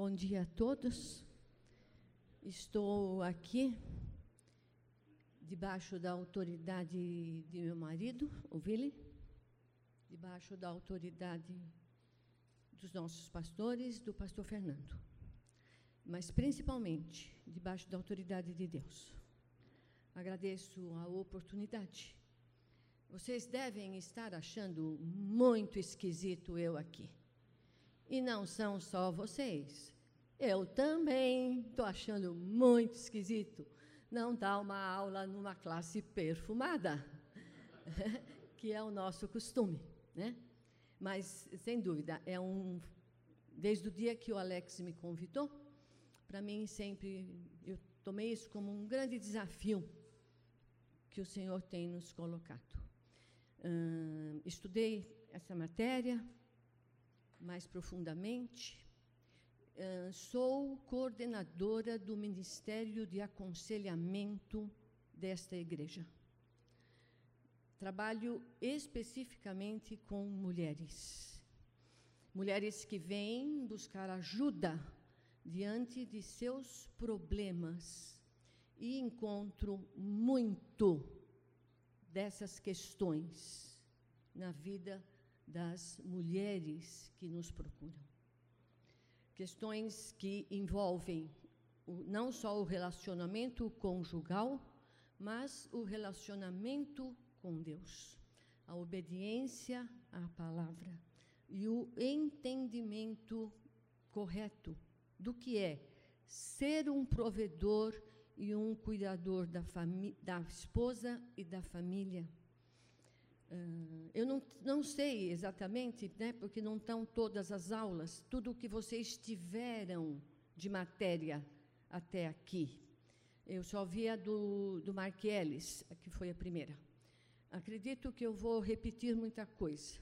Bom dia a todos. Estou aqui debaixo da autoridade de meu marido, o Willi, debaixo da autoridade dos nossos pastores, do pastor Fernando, mas principalmente debaixo da autoridade de Deus. Agradeço a oportunidade. Vocês devem estar achando muito esquisito eu aqui. E não são só vocês. Eu também estou achando muito esquisito não dar uma aula numa classe perfumada, que é o nosso costume, né? Mas, sem dúvida, é um. Desde o dia que o Alex me convidou, para mim sempre. Eu tomei isso como um grande desafio que o Senhor tem nos colocado. Hum, estudei essa matéria mais profundamente. Uh, sou coordenadora do Ministério de Aconselhamento desta igreja. Trabalho especificamente com mulheres. Mulheres que vêm buscar ajuda diante de seus problemas e encontro muito dessas questões na vida das mulheres que nos procuram. Questões que envolvem o, não só o relacionamento conjugal, mas o relacionamento com Deus, a obediência à palavra e o entendimento correto do que é ser um provedor e um cuidador da, da esposa e da família. Uh, eu não, não sei exatamente, né, porque não estão todas as aulas, tudo o que vocês tiveram de matéria até aqui. Eu só vi a do, do Marqueles, que foi a primeira. Acredito que eu vou repetir muita coisa,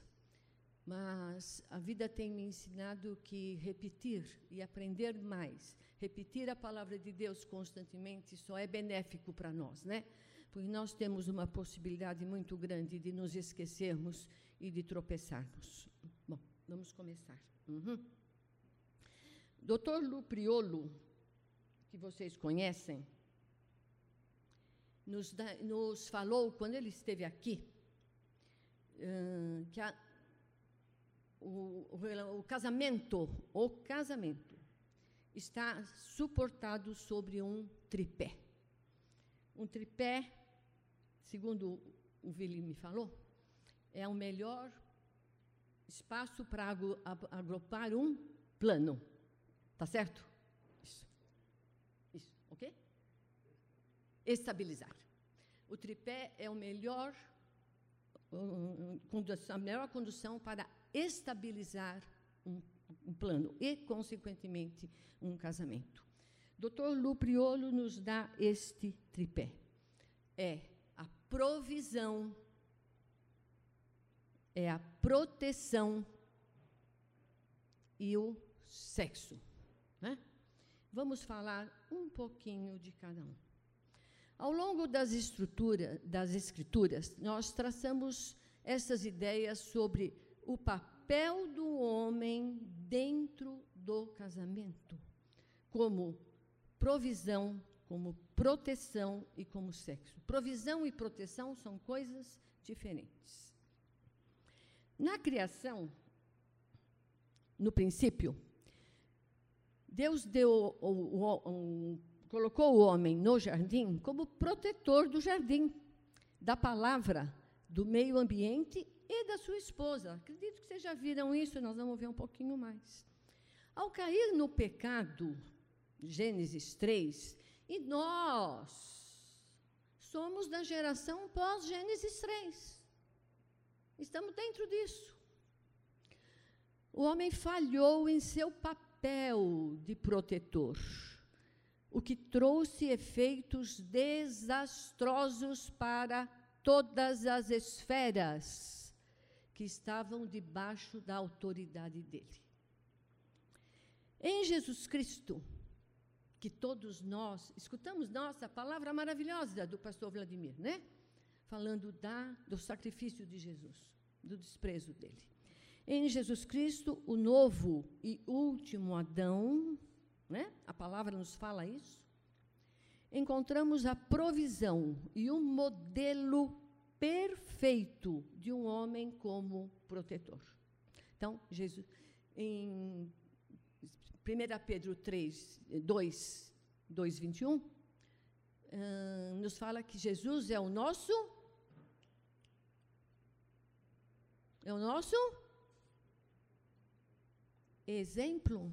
mas a vida tem me ensinado que repetir e aprender mais, repetir a palavra de Deus constantemente, só é benéfico para nós, né? Porque nós temos uma possibilidade muito grande de nos esquecermos e de tropeçarmos. Bom, vamos começar. Uhum. Doutor Lupriolo, que vocês conhecem, nos, da, nos falou, quando ele esteve aqui, uh, que a, o, o, o casamento, o casamento, está suportado sobre um tripé. Um tripé, segundo o Vili me falou, é o melhor espaço para agrupar um plano. Tá certo? Isso. Isso, ok? Estabilizar. O tripé é o melhor, a melhor condução para estabilizar um, um plano e, consequentemente, um casamento. Dr. Lupriolo nos dá este tripé. É provisão, é a proteção e o sexo. Né? Vamos falar um pouquinho de cada um. Ao longo das, estruturas, das escrituras, nós traçamos essas ideias sobre o papel do homem dentro do casamento, como provisão, como proteção e como sexo. Provisão e proteção são coisas diferentes. Na criação, no princípio, Deus deu o, o, o, colocou o homem no jardim como protetor do jardim, da palavra, do meio ambiente e da sua esposa. Acredito que vocês já viram isso, nós vamos ver um pouquinho mais. Ao cair no pecado, Gênesis 3, e nós somos da geração pós-Gênesis 3. Estamos dentro disso. O homem falhou em seu papel de protetor o que trouxe efeitos desastrosos para todas as esferas que estavam debaixo da autoridade dele. Em Jesus Cristo, que todos nós escutamos, nossa, palavra maravilhosa do pastor Vladimir, né? Falando da, do sacrifício de Jesus, do desprezo dele. Em Jesus Cristo, o novo e último Adão, né? a palavra nos fala isso, encontramos a provisão e o modelo perfeito de um homem como protetor. Então, Jesus, em 1 Pedro 3, 2, 2, 21, uh, nos fala que Jesus é o nosso. É o nosso exemplo.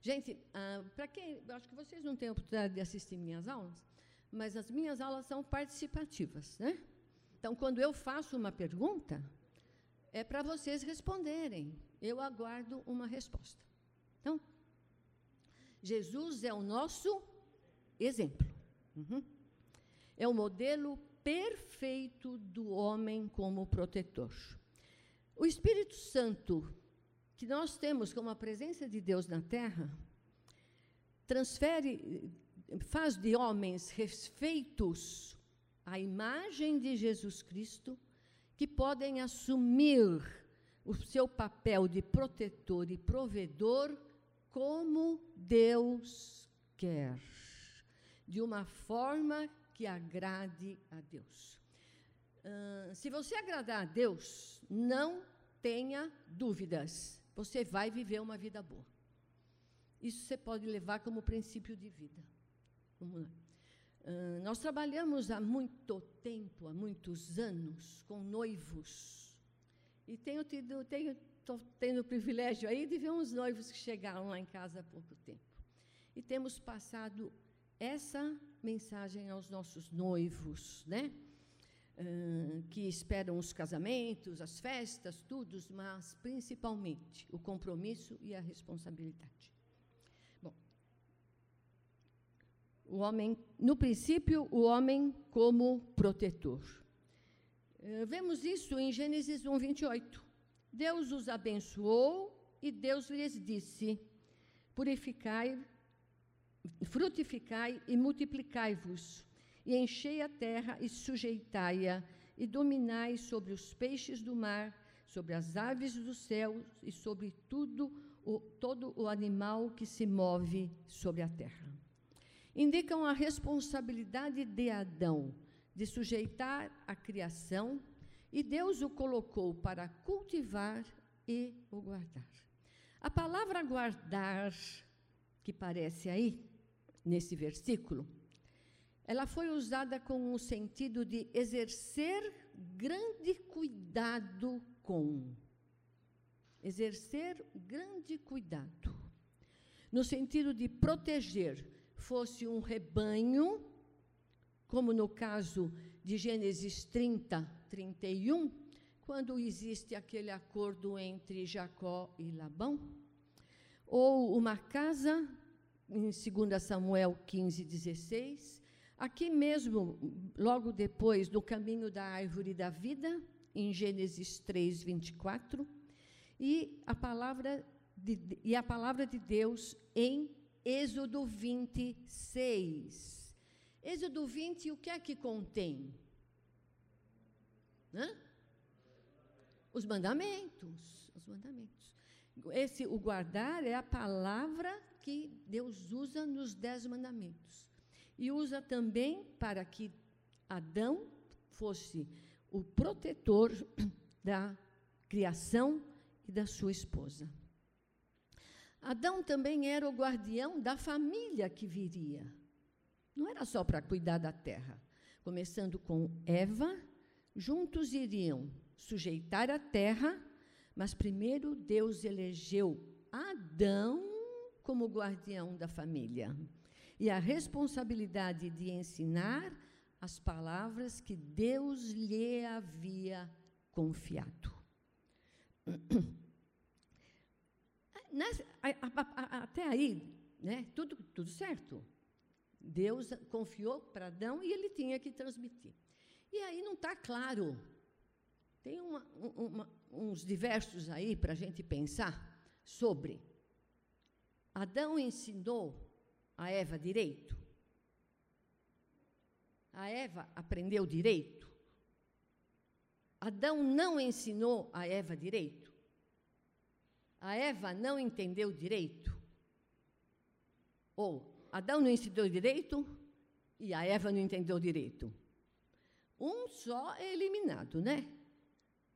Gente, uh, para quem. Acho que vocês não têm a oportunidade de assistir minhas aulas, mas as minhas aulas são participativas, né? Então, quando eu faço uma pergunta, é para vocês responderem. Eu aguardo uma resposta. Então, Jesus é o nosso exemplo. Uhum. É o modelo perfeito do homem como protetor. O Espírito Santo, que nós temos como a presença de Deus na terra, transfere, faz de homens refeitos à imagem de Jesus Cristo, que podem assumir o seu papel de protetor e provedor como Deus quer, de uma forma que agrade a Deus. Uh, se você agradar a Deus, não tenha dúvidas, você vai viver uma vida boa. Isso você pode levar como princípio de vida. Vamos lá. Uh, nós trabalhamos há muito tempo, há muitos anos, com noivos. E tenho tido, tenho estou tendo o privilégio aí de ver uns noivos que chegaram lá em casa há pouco tempo. E temos passado essa mensagem aos nossos noivos, né? Uh, que esperam os casamentos, as festas, tudo, mas principalmente o compromisso e a responsabilidade. Bom, o homem, no princípio, o homem como protetor. Uh, vemos isso em Gênesis 1, 28. Deus os abençoou e Deus lhes disse: Purificai, frutificai e multiplicai-vos, e enchei a terra e sujeitai-a, e dominai sobre os peixes do mar, sobre as aves do céu e sobre tudo o, todo o animal que se move sobre a terra. Indicam a responsabilidade de Adão de sujeitar a criação e Deus o colocou para cultivar e o guardar. A palavra guardar, que parece aí, nesse versículo, ela foi usada com o sentido de exercer grande cuidado com. Exercer grande cuidado. No sentido de proteger, fosse um rebanho, como no caso de Gênesis 30, 31, quando existe aquele acordo entre Jacó e Labão, ou uma casa, em 2 Samuel 15, 16, aqui mesmo, logo depois, no caminho da árvore da vida, em Gênesis 3, 24, e a palavra de, e a palavra de Deus em Êxodo 26. Êxodo 20, o que é que contém? Hã? Os mandamentos, os mandamentos. Esse, o guardar é a palavra que Deus usa nos dez mandamentos. E usa também para que Adão fosse o protetor da criação e da sua esposa. Adão também era o guardião da família que viria. Não era só para cuidar da terra. Começando com Eva juntos iriam sujeitar a terra, mas primeiro Deus elegeu Adão como guardião da família e a responsabilidade de ensinar as palavras que Deus lhe havia confiado. até aí, né, tudo, tudo certo. Deus confiou para Adão e ele tinha que transmitir. E aí não está claro. Tem uma, uma, uns diversos aí para a gente pensar sobre. Adão ensinou a Eva direito? A Eva aprendeu direito? Adão não ensinou a Eva direito? a Eva não entendeu direito? Ou Adão não entendeu direito e a Eva não entendeu direito? Um só é eliminado, né?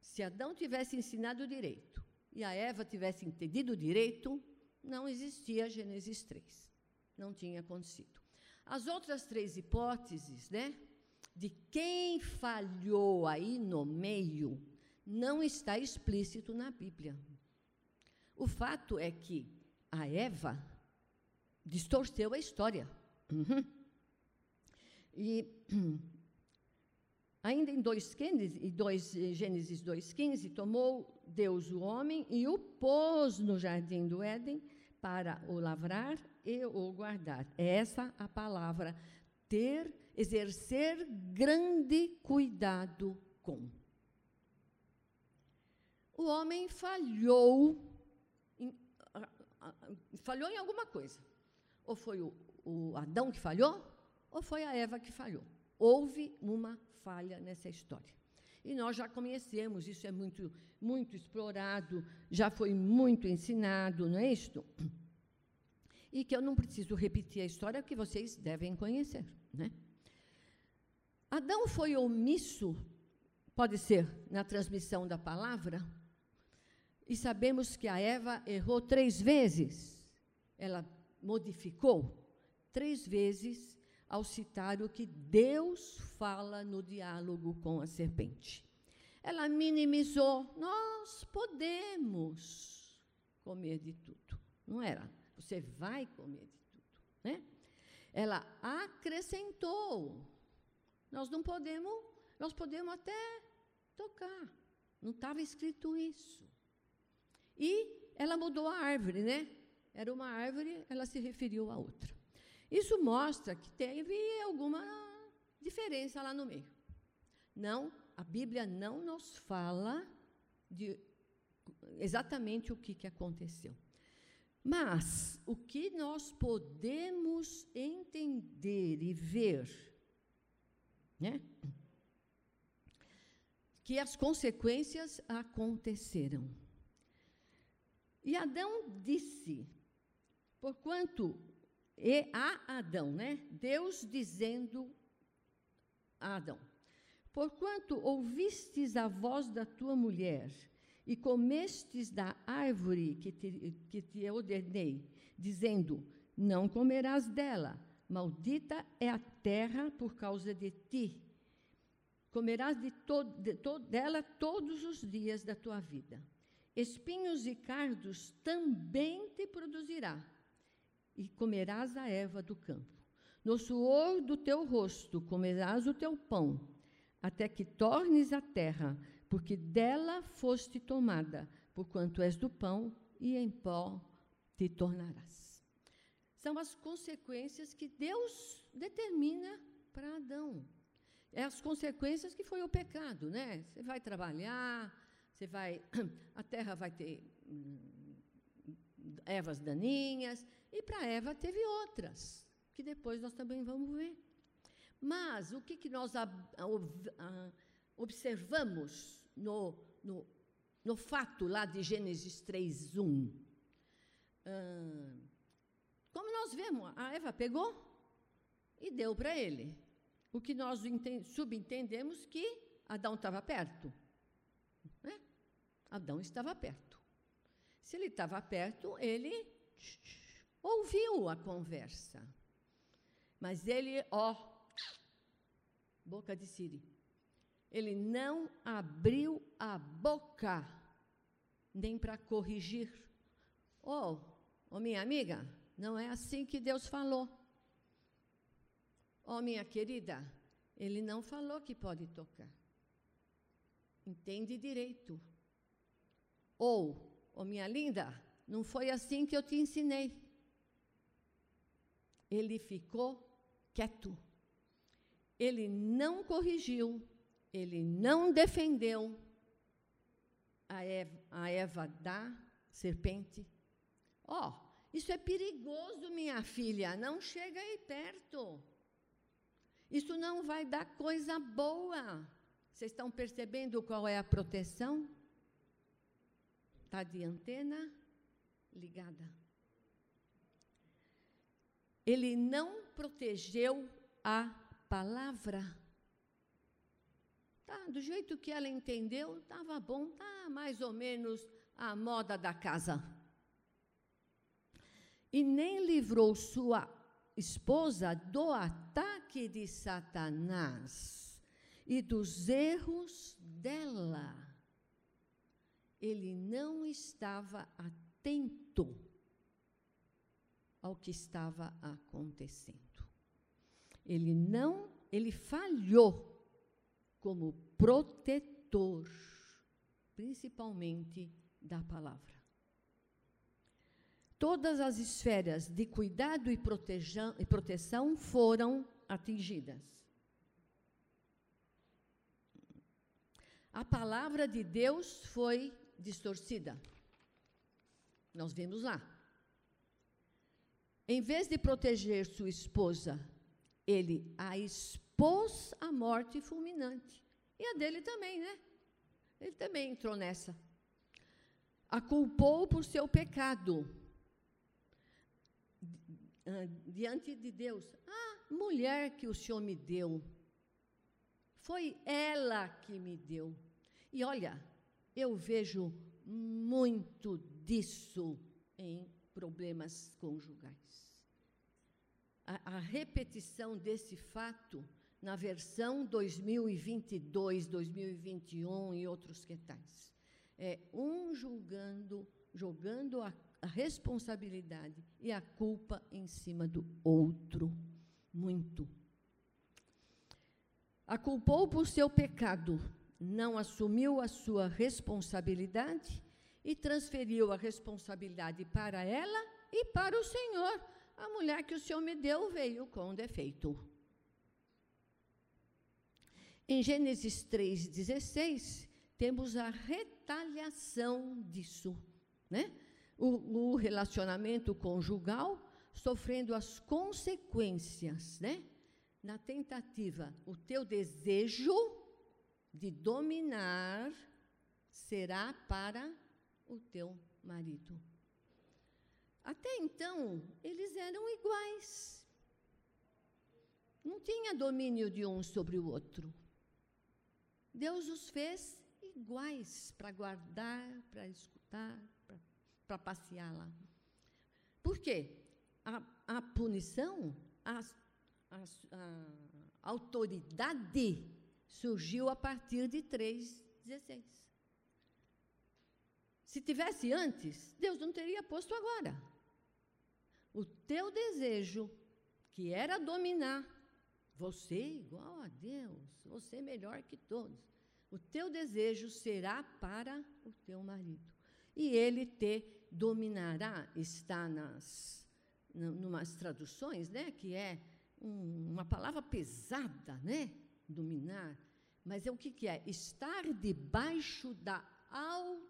Se Adão tivesse ensinado direito e a Eva tivesse entendido direito, não existia Gênesis 3. Não tinha acontecido. As outras três hipóteses, né, de quem falhou aí no meio, não está explícito na Bíblia. O fato é que a Eva distorceu a história. Uhum. E ainda em 2, Gênesis 2,15, tomou Deus o homem e o pôs no jardim do Éden para o lavrar e o guardar. É essa a palavra ter, exercer grande cuidado com. O homem falhou em, falhou em alguma coisa. Ou foi o, o Adão que falhou, ou foi a Eva que falhou. Houve uma falha nessa história. E nós já conhecemos, isso é muito, muito explorado, já foi muito ensinado, não é isto? E que eu não preciso repetir a história que vocês devem conhecer, né? Adão foi omisso, pode ser, na transmissão da palavra, e sabemos que a Eva errou três vezes. Ela modificou três vezes ao citar o que Deus fala no diálogo com a serpente. Ela minimizou, nós podemos comer de tudo. Não era, você vai comer de tudo. Né? Ela acrescentou, nós não podemos, nós podemos até tocar. Não estava escrito isso. E ela mudou a árvore, né? Era uma árvore, ela se referiu a outra. Isso mostra que teve alguma diferença lá no meio. Não, a Bíblia não nos fala de exatamente o que, que aconteceu. Mas o que nós podemos entender e ver, né? Que as consequências aconteceram. E Adão disse, porquanto e a Adão, né? Deus dizendo a Adão: Porquanto ouvistes a voz da tua mulher e comestes da árvore que te, que te ordenei, dizendo: Não comerás dela, maldita é a terra por causa de ti. Comerás de to, de to, dela todos os dias da tua vida. Espinhos e cardos também te produzirá e comerás a erva do campo. No suor do teu rosto comerás o teu pão, até que tornes a terra, porque dela foste tomada, porquanto és do pão, e em pó te tornarás. São as consequências que Deus determina para Adão. É as consequências que foi o pecado, né? Você vai trabalhar, você vai, a terra vai ter hum, ervas daninhas, e para Eva teve outras, que depois nós também vamos ver. Mas o que, que nós a, a, observamos no, no, no, fato lá de Gênesis 3:1? Ah, como nós vemos, a Eva pegou e deu para ele. O que nós subentendemos que Adão estava perto. Né? Adão estava perto. Se ele estava perto, ele ouviu a conversa. Mas ele, ó, boca de Siri, ele não abriu a boca nem para corrigir. Oh, oh, minha amiga, não é assim que Deus falou. Oh, minha querida, ele não falou que pode tocar. Entende direito. Ou, oh, minha linda, não foi assim que eu te ensinei ele ficou quieto. Ele não corrigiu, ele não defendeu a Eva, a Eva da serpente. Ó, oh, isso é perigoso, minha filha, não chega aí perto. Isso não vai dar coisa boa. Vocês estão percebendo qual é a proteção? Está de antena ligada. Ele não protegeu a palavra. Tá, do jeito que ela entendeu, estava bom, tá mais ou menos a moda da casa. E nem livrou sua esposa do ataque de Satanás e dos erros dela. Ele não estava atento ao que estava acontecendo. Ele não, ele falhou como protetor, principalmente da palavra. Todas as esferas de cuidado e, e proteção foram atingidas. A palavra de Deus foi distorcida. Nós vimos lá. Em vez de proteger sua esposa, ele a expôs à morte fulminante. E a dele também, né? Ele também entrou nessa. A culpou por seu pecado diante de Deus. Ah, mulher que o Senhor me deu. Foi ela que me deu. E olha, eu vejo muito disso em problemas conjugais. A, a repetição desse fato na versão 2022, 2021 e outros que tais. É um julgando, jogando a, a responsabilidade e a culpa em cima do outro. Muito. A culpou por seu pecado, não assumiu a sua responsabilidade e transferiu a responsabilidade para ela e para o Senhor. A mulher que o Senhor me deu veio com defeito. Em Gênesis 3,16, temos a retaliação disso, né? O, o, relacionamento conjugal sofrendo as consequências, né? Na tentativa, o teu desejo de dominar será para o teu marido. Até então, eles eram iguais. Não tinha domínio de um sobre o outro. Deus os fez iguais para guardar, para escutar, para passear lá. Por quê? A, a punição, a, a, a, autoridade surgiu a partir de 3,16. Se tivesse antes, Deus não teria posto agora. O teu desejo, que era dominar, você igual a Deus, você melhor que todos. O teu desejo será para o teu marido. E ele te dominará, está nas numas traduções, né, que é um, uma palavra pesada, né, dominar, mas é o que, que é? Estar debaixo da autoridade,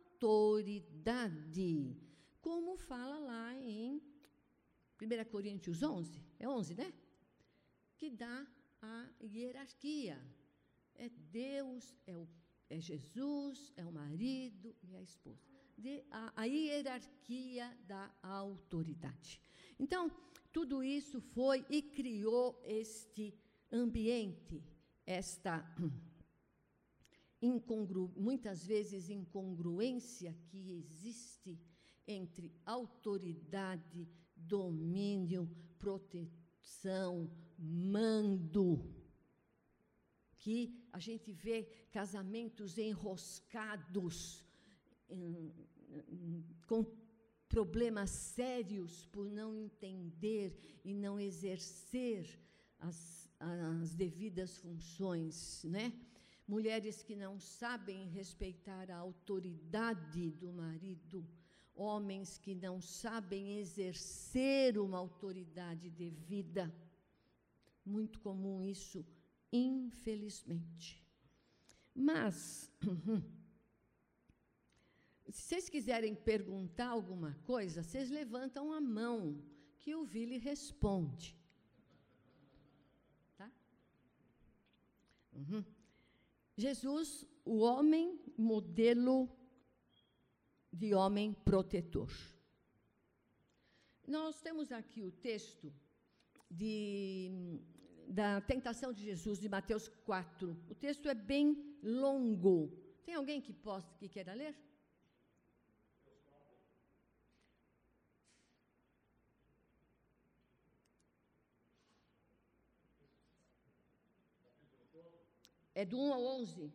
como fala lá em 1 Coríntios 11, é 11, né? Que dá a hierarquia. É Deus, é, o, é Jesus, é o marido e a esposa. De, a, a hierarquia da autoridade. Então, tudo isso foi e criou este ambiente, esta incongru, muitas vezes incongruência que existe entre autoridade, domínio, proteção, mando. Que a gente vê casamentos enroscados, com problemas sérios por não entender e não exercer as, as devidas funções, né? Mulheres que não sabem respeitar a autoridade do marido, homens que não sabem exercer uma autoridade devida. Muito comum isso, infelizmente. Mas, se vocês quiserem perguntar alguma coisa, vocês levantam a mão, que o Vili responde. Tá? Uhum. Jesus, o homem modelo de homem protetor. nós temos aqui o texto de, da tentação de Jesus, de Mateus 4. O texto é bem longo. Tem alguém que, possa, que queira ler? É do 1 ao 11.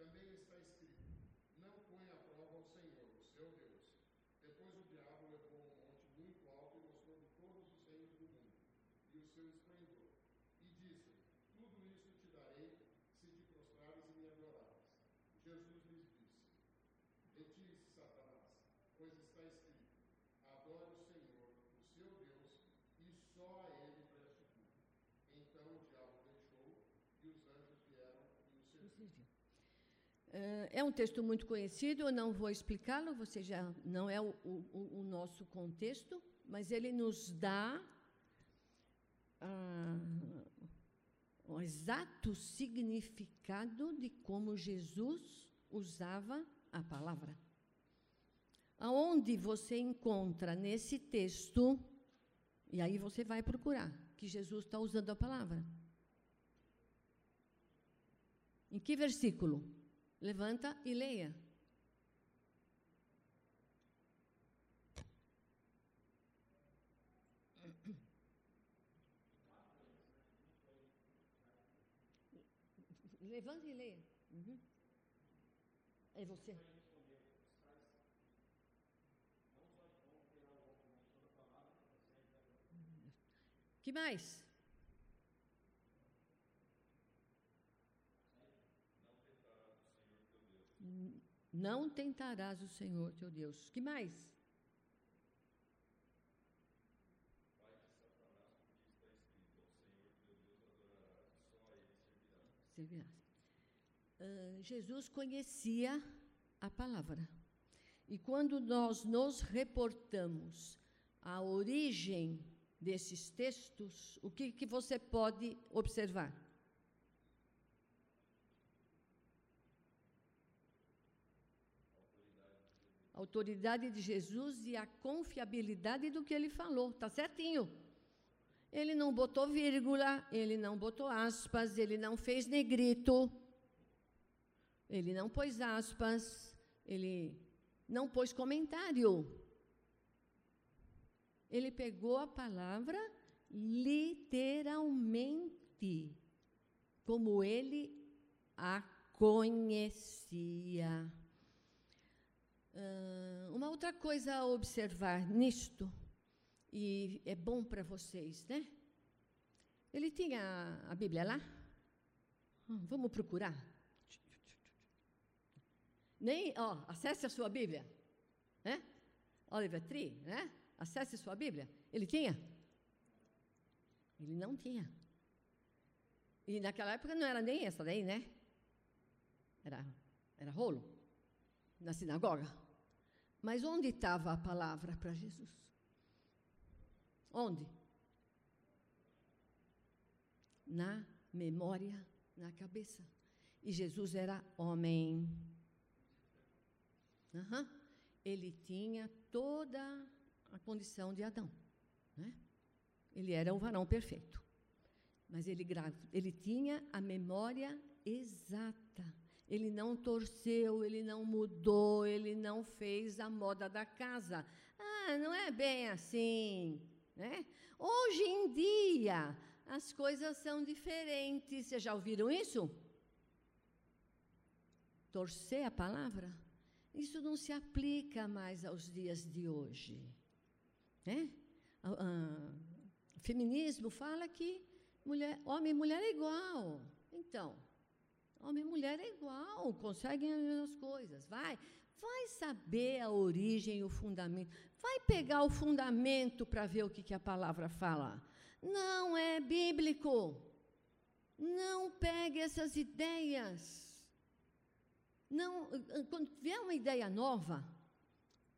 também está escrito: Não põe a prova o Senhor, o seu Deus. Depois o diabo levou um monte muito alto e mostrou-lhe todos os reinos do mundo e o seu esplendor. E disse: Tudo isso te darei se te prostrares e me adorares. Jesus lhes disse: Retire-se, Satanás, pois está escrito É um texto muito conhecido, eu não vou explicá-lo, você já não é o, o, o, nosso contexto, mas ele nos dá ah, o exato significado de como Jesus usava a palavra. Aonde você encontra nesse texto, e aí você vai procurar, que Jesus está usando a palavra. Em que versículo? Levanta e leia. Levanta e leia. Uhum. É você. Que mais? Não tentarás o Senhor teu Deus. Que mais? Uh, Jesus conhecia a palavra. E quando nós nos reportamos à origem desses textos, o que, que você pode observar? Autoridade de Jesus e a confiabilidade do que ele falou. Tá certinho. Ele não botou vírgula, ele não botou aspas, ele não fez negrito, ele não pôs aspas, ele não pôs comentário. Ele pegou a palavra literalmente, como ele a conhecia. Uma outra coisa a observar nisto, e é bom para vocês, né? Ele tinha a Bíblia lá? Hum, vamos procurar. Nem, ó, acesse a sua Bíblia, né? Oliver Tree, né? Acesse a sua Bíblia. Ele tinha? Ele não tinha. E naquela época não era nem essa daí, né? Era, era rolo na sinagoga. Mas onde estava a palavra para Jesus? Onde? Na memória, na cabeça. E Jesus era homem. Uhum. Ele tinha toda a condição de Adão. Né? Ele era o varão perfeito. Mas ele, ele tinha a memória exata ele não torceu, ele não mudou, ele não fez a moda da casa. Ah, não é bem assim. Né? Hoje em dia, as coisas são diferentes. Vocês já ouviram isso? Torcer a palavra? Isso não se aplica mais aos dias de hoje. Né? O feminismo fala que mulher, homem e mulher é igual. Então, homem e mulher é igual, conseguem as mesmas coisas. Vai, vai saber a origem o fundamento. Vai pegar o fundamento para ver o que, que a palavra fala. Não é bíblico. Não pegue essas ideias. Não, quando vier uma ideia nova,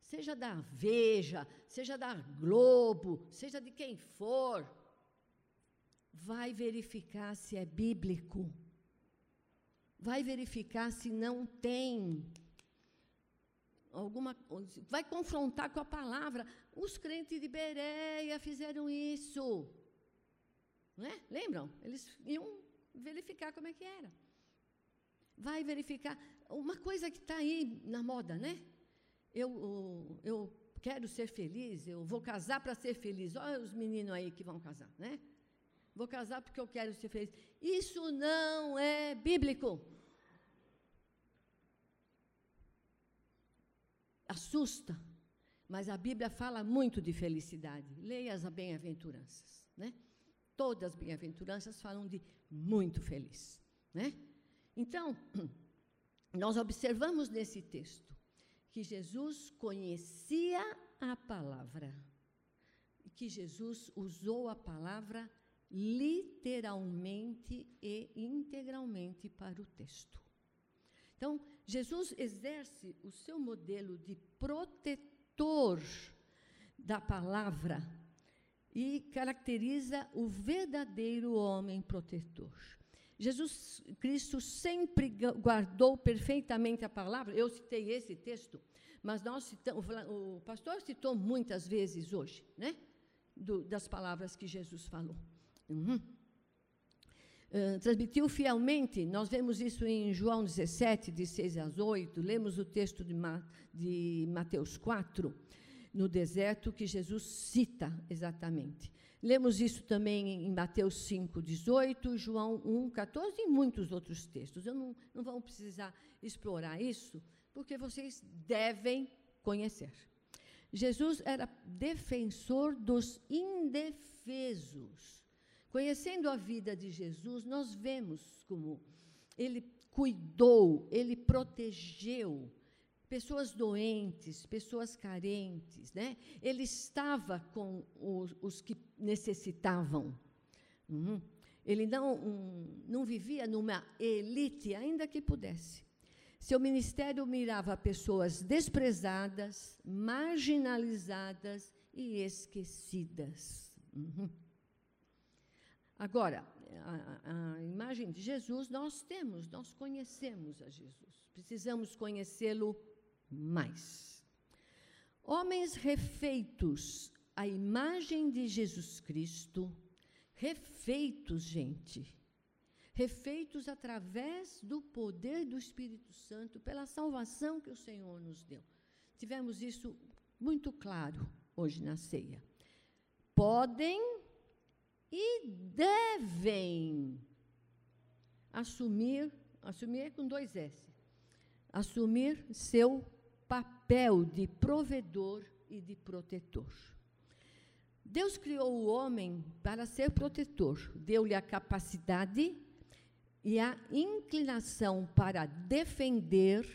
seja da Veja, seja da Globo, seja de quem for, vai verificar se é bíblico. Vai verificar se não tem alguma vai confrontar com a palavra. Os crentes de Bereia fizeram isso. Não é? Lembram? Eles iam verificar como é que era. Vai verificar uma coisa que está aí na moda, né? Eu, eu quero ser feliz, eu vou casar para ser feliz. Olha os meninos aí que vão casar, né? Vou casar porque eu quero ser feliz. Isso não é bíblico. Assusta, mas a Bíblia fala muito de felicidade. Leia as bem-aventuranças, né? Todas as bem-aventuranças falam de muito feliz, né? Então, nós observamos nesse texto que Jesus conhecia a palavra, que Jesus usou a palavra literalmente e integralmente para o texto. Então, Jesus exerce o seu modelo de protetor da palavra e caracteriza o verdadeiro homem protetor. Jesus Cristo sempre guardou perfeitamente a palavra. Eu citei esse texto, mas nós citamos, o pastor citou muitas vezes hoje, né? Do, das palavras que Jesus falou. Uhum. Uh, transmitiu fielmente, nós vemos isso em João 17, de 6 às 8, lemos o texto de, Ma, de Mateus 4, no deserto, que Jesus cita exatamente. Lemos isso também em Mateus 5, 18, João 1, 14 e muitos outros textos. Eu não, não vou precisar explorar isso, porque vocês devem conhecer. Jesus era defensor dos indefesos. Conhecendo a vida de Jesus, nós vemos como ele cuidou, ele protegeu pessoas doentes, pessoas carentes, né? Ele estava com os, os que necessitavam. Uhum. Ele não, um, não vivia numa elite, ainda que pudesse. Seu ministério mirava pessoas desprezadas, marginalizadas e esquecidas. Uhum. Agora, a, a, imagem de Jesus nós temos, nós conhecemos a Jesus. Precisamos conhecê-lo mais. Homens refeitos à imagem de Jesus Cristo, refeitos, gente, refeitos através do poder do Espírito Santo, pela salvação que o Senhor nos deu. Tivemos isso muito claro hoje na ceia. Podem e devem assumir, assumir com dois S, assumir seu papel de provedor e de protetor. Deus criou o homem para ser protetor, deu-lhe a capacidade e a inclinação para defender.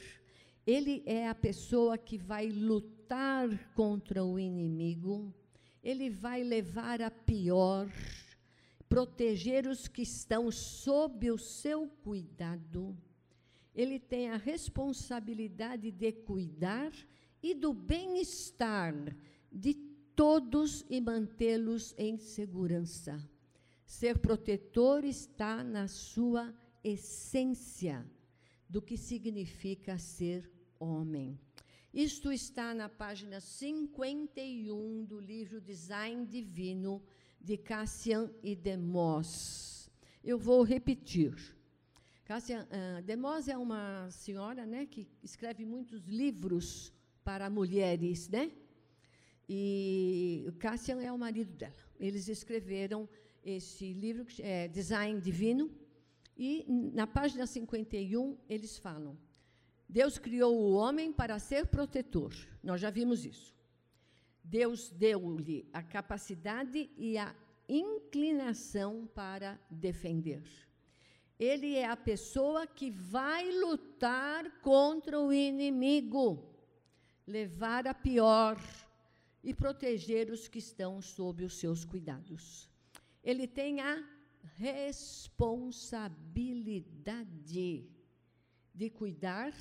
Ele é a pessoa que vai lutar contra o inimigo, ele vai levar a pior proteger os que estão sob o seu cuidado. Ele tem a responsabilidade de cuidar e do bem-estar de todos e mantê-los em segurança. Ser protetor está na sua essência do que significa ser homem. Isto está na página 51 do livro Design Divino de Cassian e Demos. Eu vou repetir. Cassian, uh, Demos é uma senhora né, que escreve muitos livros para mulheres, né? E Cassian é o marido dela. Eles escreveram esse livro, que é Design Divino, e na página 51 eles falam: Deus criou o homem para ser protetor. Nós já vimos isso. Deus deu-lhe a capacidade e a inclinação para defender. Ele é a pessoa que vai lutar contra o inimigo, levar a pior e proteger os que estão sob os seus cuidados. Ele tem a responsabilidade de cuidar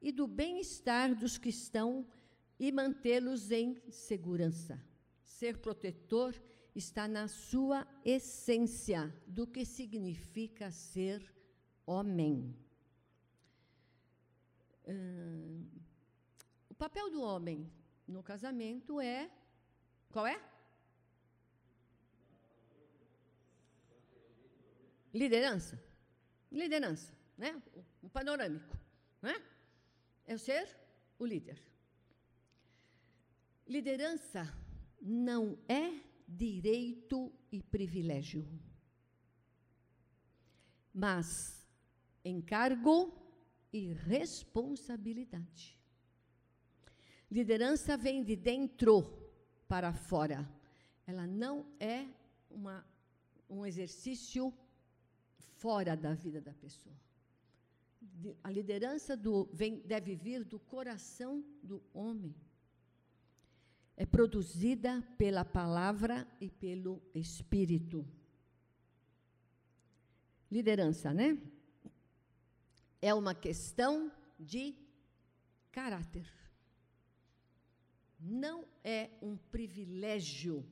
e do bem-estar dos que estão e mantê-los em segurança. Ser protetor está na sua essência do que significa ser homem. Hum, o papel do homem no casamento é. Qual é? Liderança. Liderança, né? O, o panorâmico, né? É ser o líder. Liderança não é direito e privilégio, mas encargo e responsabilidade. Liderança vem de dentro para fora. Ela não é uma, um exercício fora da vida da pessoa. A liderança do, vem, deve vir do coração do homem é produzida pela palavra e pelo espírito. Liderança, né? É uma questão de caráter. Não é um privilégio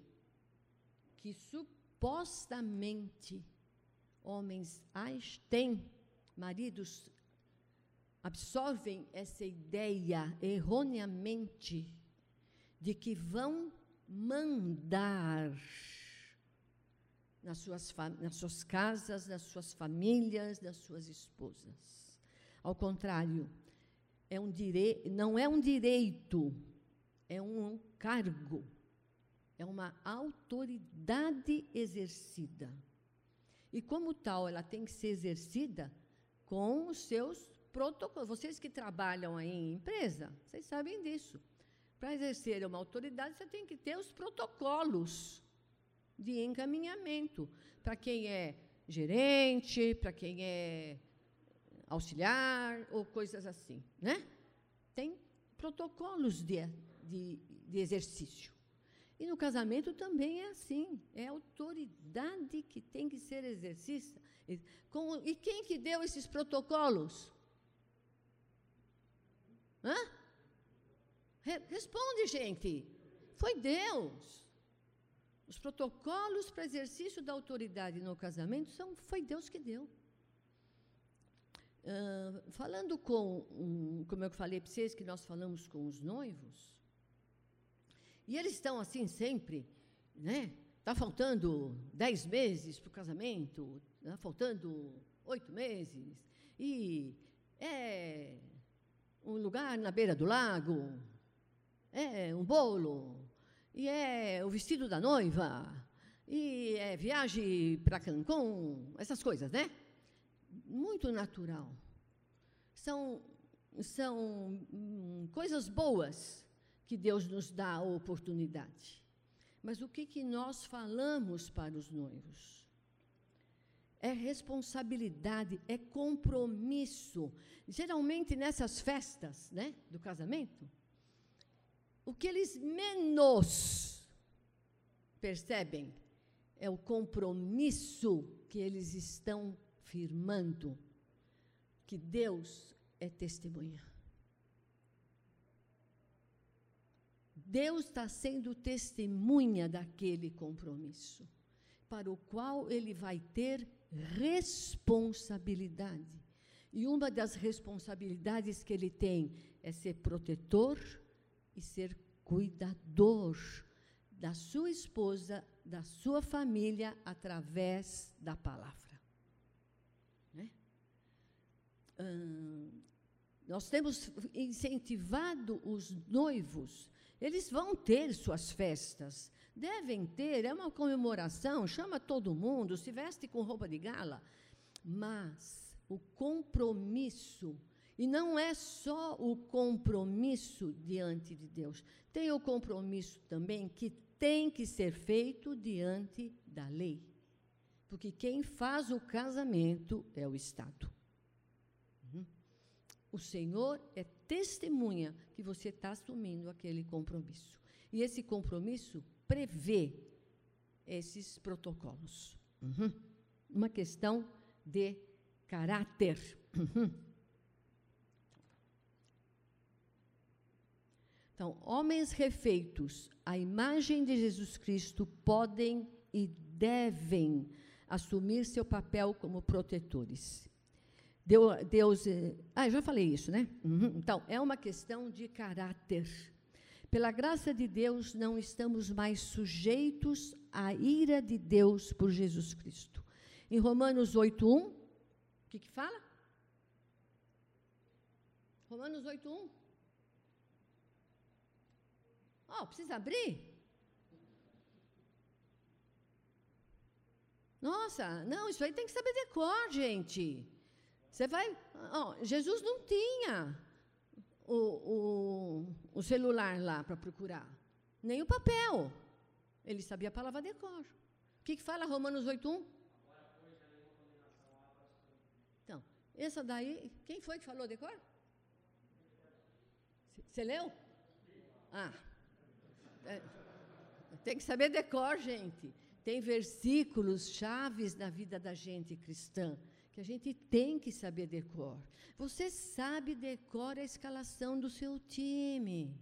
que supostamente homens têm, maridos absorvem essa ideia erroneamente de que vão mandar nas suas, nas suas casas, nas suas famílias, nas suas esposas. Ao contrário, é um não é um direito, é um cargo, é uma autoridade exercida. E como tal, ela tem que ser exercida com os seus protocolos. Vocês que trabalham aí em empresa, vocês sabem disso. Para exercer uma autoridade, você tem que ter os protocolos de encaminhamento para quem é gerente, para quem é auxiliar ou coisas assim, né? Tem protocolos de, de, de exercício. E no casamento também é assim, é a autoridade que tem que ser exercida. e quem que deu esses protocolos? Hã? Responde, gente. Foi Deus. Os protocolos para exercício da autoridade no casamento são, foi Deus que deu. Uh, falando com, um, como eu falei para vocês, que nós falamos com os noivos, e eles estão assim sempre, né? Está faltando dez meses para o casamento, está faltando oito meses, e é um lugar na beira do lago, é um bolo, e é o vestido da noiva, e é viagem para Cancún, essas coisas, né? Muito natural. São, são hum, coisas boas que Deus nos dá a oportunidade. Mas o que, que nós falamos para os noivos? É responsabilidade, é compromisso. Geralmente nessas festas né, do casamento, o que eles menos percebem é o compromisso que eles estão firmando, que Deus é testemunha. Deus está sendo testemunha daquele compromisso, para o qual ele vai ter responsabilidade. E uma das responsabilidades que ele tem é ser protetor, e ser cuidador da sua esposa, da sua família, através da palavra. Né? Hum, nós temos incentivado os noivos, eles vão ter suas festas, devem ter, é uma comemoração, chama todo mundo, se veste com roupa de gala, mas o compromisso E não é só o compromisso diante de Deus, tem o compromisso também que tem que ser feito diante da lei. Porque quem faz o casamento é o Estado. Uhum. O Senhor é testemunha que você está assumindo aquele compromisso. E esse compromisso prevê esses protocolos. Uhum. Uma questão de caráter. Uhum. Então, homens refeitos à imagem de Jesus Cristo podem e devem assumir seu papel como protetores. Deus, eh, ah, já falei isso, né? Uhum. Então, é uma questão de caráter. Pela graça de Deus, não estamos mais sujeitos à ira de Deus por Jesus Cristo. Em Romanos 8:1, o que, que fala? Romanos 8:1. Ó, oh, precisa abrir? Nossa, não, isso aí tem que saber decor, gente. Você vai. Oh, Jesus não tinha o, o, o celular lá para procurar, nem o papel. Ele sabia a palavra decor. O que, que fala Romanos 8.1? Então, essa daí, quem foi que falou decor? Você leu? Ah, tem que saber decor, gente. Tem versículos chaves na vida da gente cristã que a gente tem que saber decor. Você sabe decor a escalação do seu time.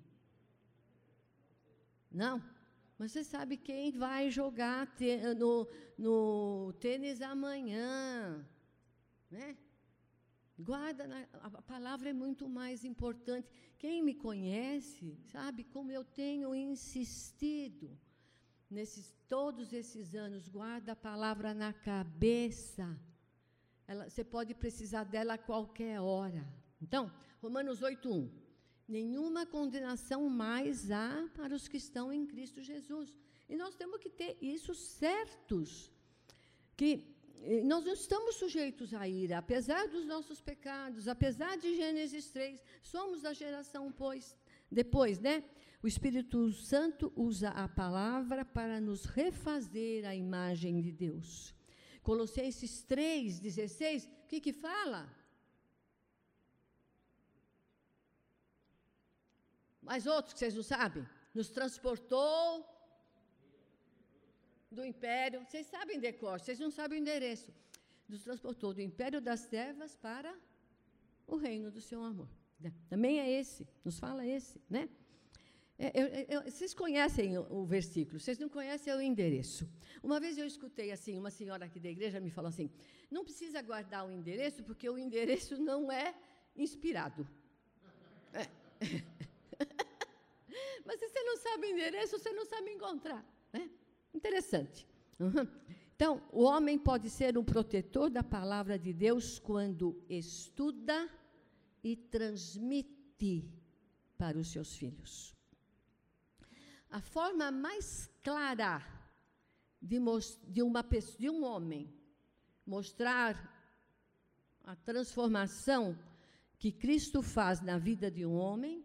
Não? Mas você sabe quem vai jogar no, no tênis amanhã. Né? Guarda, a palavra é muito mais importante. Quem me conhece sabe como eu tenho insistido nesses todos esses anos. Guarda a palavra na cabeça. Ela, você pode precisar dela a qualquer hora. Então, Romanos 8:1. Nenhuma condenação mais há para os que estão em Cristo Jesus. E nós temos que ter isso certos. Que nós não estamos sujeitos à ira, apesar dos nossos pecados, apesar de Gênesis 3, somos da geração pois, depois, né? O Espírito Santo usa a palavra para nos refazer a imagem de Deus. Colossenses 3, 16, o que, que fala? Mais outros que vocês não sabem? Nos transportou do império, vocês sabem decor, vocês não sabem o endereço. Nos transportou do império das trevas para o reino do seu amor. Né? Também é esse, nos fala esse, né? É, eu, eu, vocês conhecem o, o, versículo, vocês não conhecem o endereço. Uma vez eu escutei assim, uma senhora aqui da igreja me falou assim: não precisa guardar o endereço, porque o endereço não é inspirado. É. Mas se você não sabe o endereço, você não sabe encontrar. Né? Interessante. Uhum. Então, o homem pode ser um protetor da palavra de Deus quando estuda e transmite para os seus filhos. A forma mais clara de, de, uma de um homem mostrar a transformação que Cristo faz na vida de um homem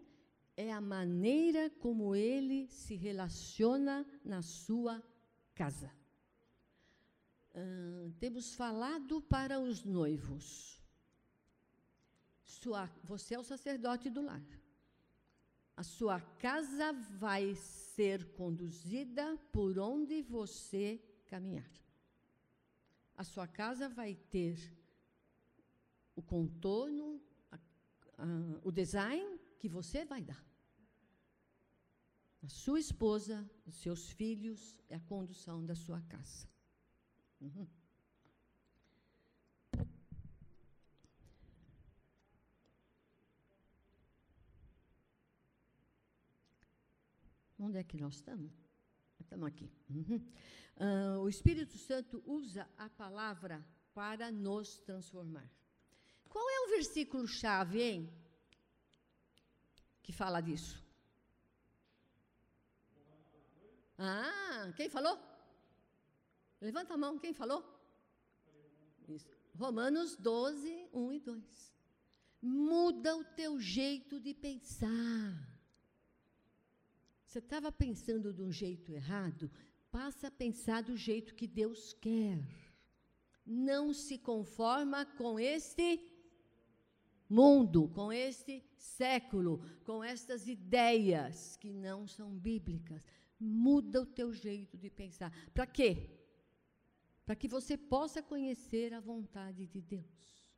é a maneira como ele se relaciona na sua casa. Temos falado para os noivos. Sua, você é o sacerdote do lar. A sua casa vai ser conduzida por onde você caminhar. A sua casa vai ter o contorno, a, a, o design que você vai dar. A sua esposa, os seus filhos, é a condução da sua casa. Uhum. Onde é que nós estamos? Estamos aqui. Uhum. Uh, o Espírito Santo usa a palavra para nos transformar. Qual é o versículo-chave, hein? Que fala disso? Ah, quem falou? Levanta a mão, quem falou? Isso. Romanos 12, 1 e 2. muda o teu jeito de pensar. Você estava pensando de um jeito errado, passa a pensar do jeito que Deus quer. Não se conforma com este mundo, com este século, com estas ideias que não são bíblicas. Muda o teu jeito de pensar. Para quê? Para que você possa conhecer a vontade de Deus.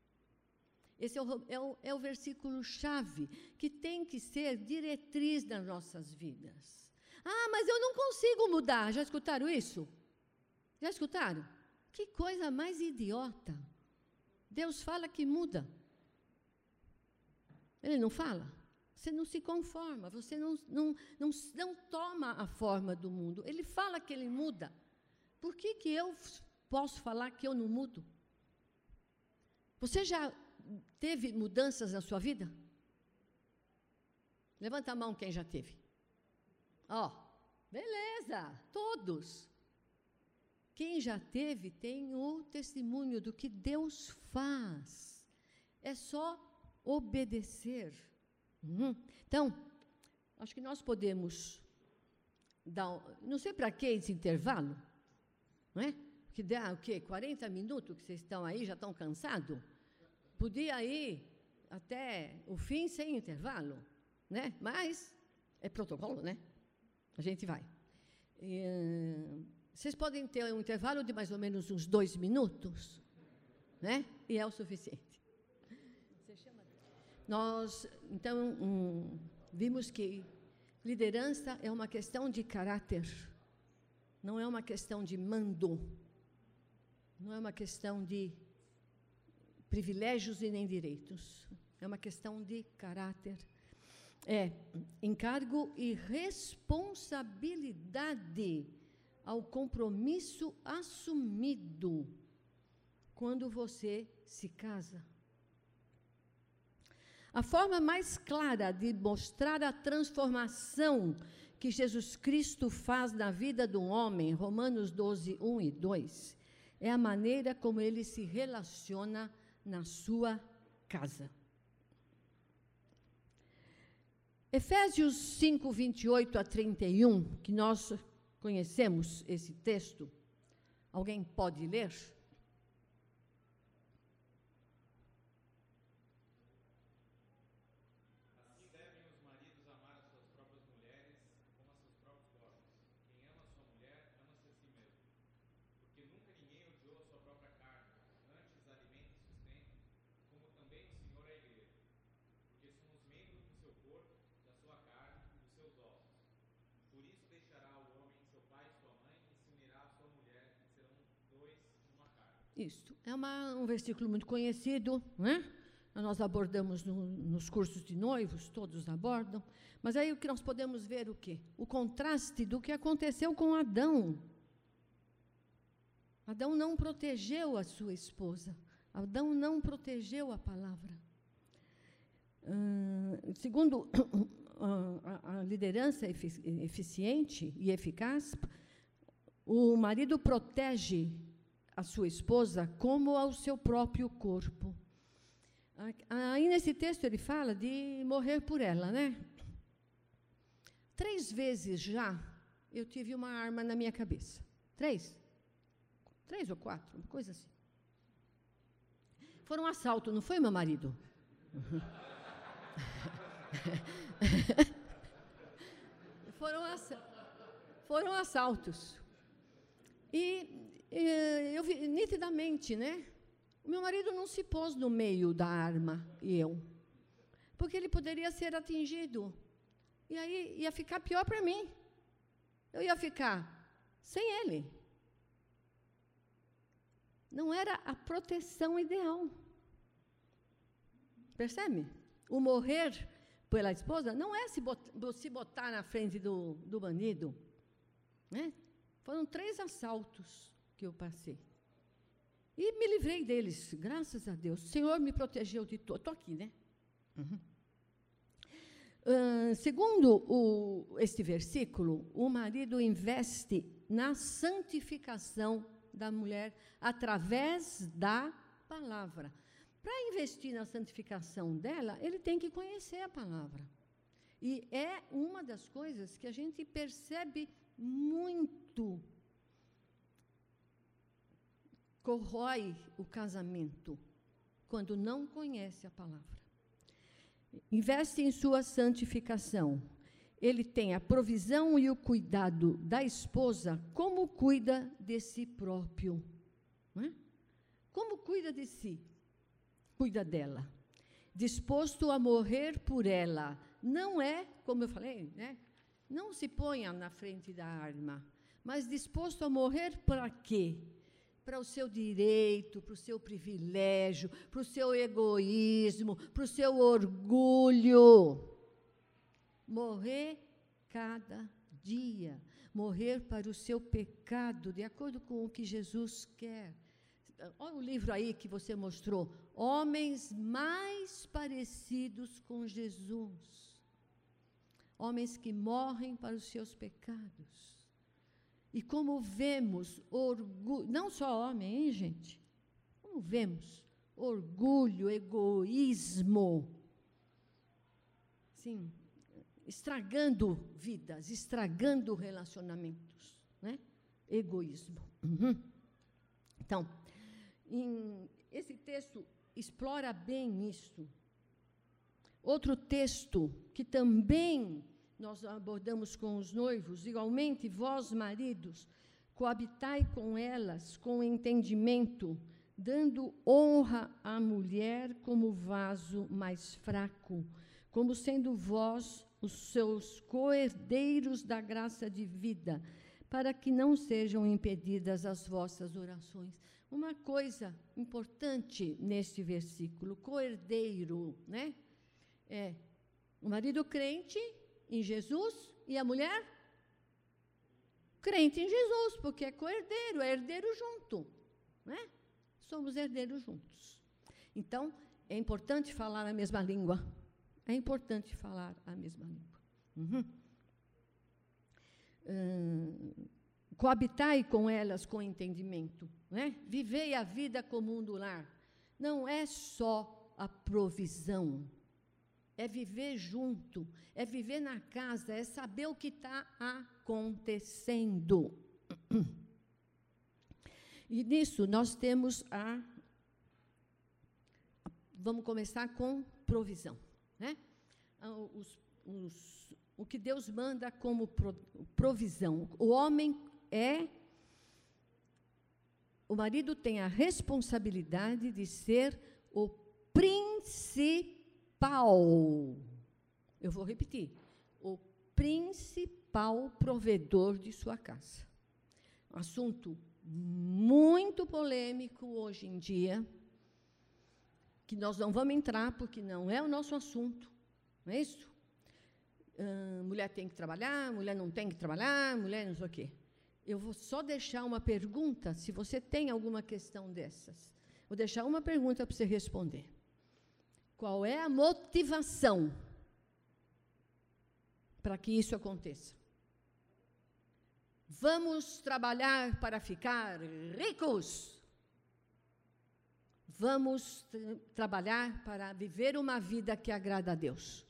Esse é o, é, o, é o versículo chave que tem que ser diretriz das nossas vidas. Ah, mas eu não consigo mudar. Já escutaram isso? Já escutaram? Que coisa mais idiota. Deus fala que muda. Ele não fala? Você não se conforma, você não, não, não, não toma a forma do mundo. Ele fala que ele muda. Por que, que eu posso falar que eu não mudo? Você já teve mudanças na sua vida? Levanta a mão quem já teve. Ó, oh, beleza, todos. Quem já teve tem o testemunho do que Deus faz. É só obedecer. Uhum. Então, acho que nós podemos dar, não sei para que esse intervalo, não é? Que dá o quê? 40 minutos que vocês estão aí, já estão cansados? Podia ir até o fim sem intervalo, né? Mas é protocolo, né? A gente vai. E, vocês podem ter um intervalo de mais ou menos uns dois minutos, né? E é o suficiente. Nós, então, um, vimos que liderança é uma questão de caráter, não é uma questão de mando, não é uma questão de privilégios e nem direitos. É uma questão de caráter. É encargo e responsabilidade ao compromisso assumido quando você se casa. A forma mais clara de mostrar a transformação que Jesus Cristo faz na vida do homem, Romanos 12, 1 e 2, é a maneira como ele se relaciona na sua casa. Efésios 5, 28 a 31, que nós conhecemos esse texto, alguém pode ler? Isso. É uma, um versículo muito conhecido, né? Nós abordamos no, nos cursos de noivos, todos abordam. Mas aí o que nós podemos ver o quê? O contraste do que aconteceu com Adão. Adão não protegeu a sua esposa. Adão não protegeu a palavra. Segundo a, a liderança eficiente e eficaz, o marido protege a sua esposa como ao seu próprio corpo. Aí nesse texto ele fala de morrer por ela, né? Três vezes já eu tive uma arma na minha cabeça. Três? Três ou quatro, uma coisa assim. Foram um assalto, não foi, meu marido? foram, ass foram assaltos. E eu vi nitidamente, né? O meu marido não se pôs no meio da arma e eu, porque ele poderia ser atingido. E aí ia ficar pior para mim. Eu ia ficar sem ele. Não era a proteção ideal. Percebe? O morrer pela esposa não é se botar, se botar na frente do, do bandido. Né? Foram três assaltos que eu passei. E me livrei deles, graças a Deus. O Senhor me protegeu de tudo. Estou aqui, né? Uhum. Uh, segundo o, este versículo, o marido investe na santificação da mulher através da palavra. Para investir na santificação dela, ele tem que conhecer a palavra. E é uma das coisas que a gente percebe muito corrói o casamento quando não conhece a palavra. Investe em sua santificação. Ele tem a provisão e o cuidado da esposa, como cuida de si próprio. É? Como cuida de si? Cuida dela. Disposto a morrer por ela. Não é, como eu falei, né? não se ponha na frente da arma, mas disposto a morrer para quê? Para o seu direito, para o seu privilégio, para o seu egoísmo, para o seu orgulho. Morrer cada dia, morrer para o seu pecado, de acordo com o que Jesus quer. Olha o livro aí que você mostrou. Homens mais parecidos com Jesus. Homens que morrem para os seus pecados. E como vemos orgulho, não só homem, hein, gente? Como vemos orgulho, egoísmo, sim, estragando vidas, estragando relacionamentos, né? Egoísmo. Uhum. Então, em, esse texto explora bem isso. Outro texto que também nós abordamos com os noivos, igualmente vós, maridos, coabitai com elas com entendimento, dando honra à mulher como vaso mais fraco, como sendo vós os seus coerdeiros da graça de vida, para que não sejam impedidas as vossas orações. Uma coisa importante neste versículo, coerdeiro, né? É o marido crente em Jesus e a mulher crente em Jesus, porque é coerdeiro, é herdeiro junto, né? Somos herdeiros juntos. Então, é importante falar a mesma língua. É importante falar a mesma língua. Uhum. Hum, coabitai com elas com entendimento, né? Vivei a vida comum do lar. Não é só a provisão, é viver junto, é viver na casa, é saber o que está acontecendo. E nisso nós temos a. Vamos começar com provisão. Né? Ah, os, os, o que Deus manda como provisão. O homem é. O marido tem a responsabilidade de ser o principal principal, eu vou repetir, o principal provedor de sua casa. Assunto muito polêmico hoje em dia, que nós não vamos entrar porque não é o nosso assunto, não é isso? Uh, mulher tem que trabalhar, mulher não tem que trabalhar, mulher não sei o quê. Eu vou só deixar uma pergunta, se você tem alguma questão dessas. Vou deixar uma pergunta para você responder. Qual é a motivação para que isso aconteça? Vamos trabalhar para ficar ricos. Vamos trabalhar para viver uma vida que agrada a Deus.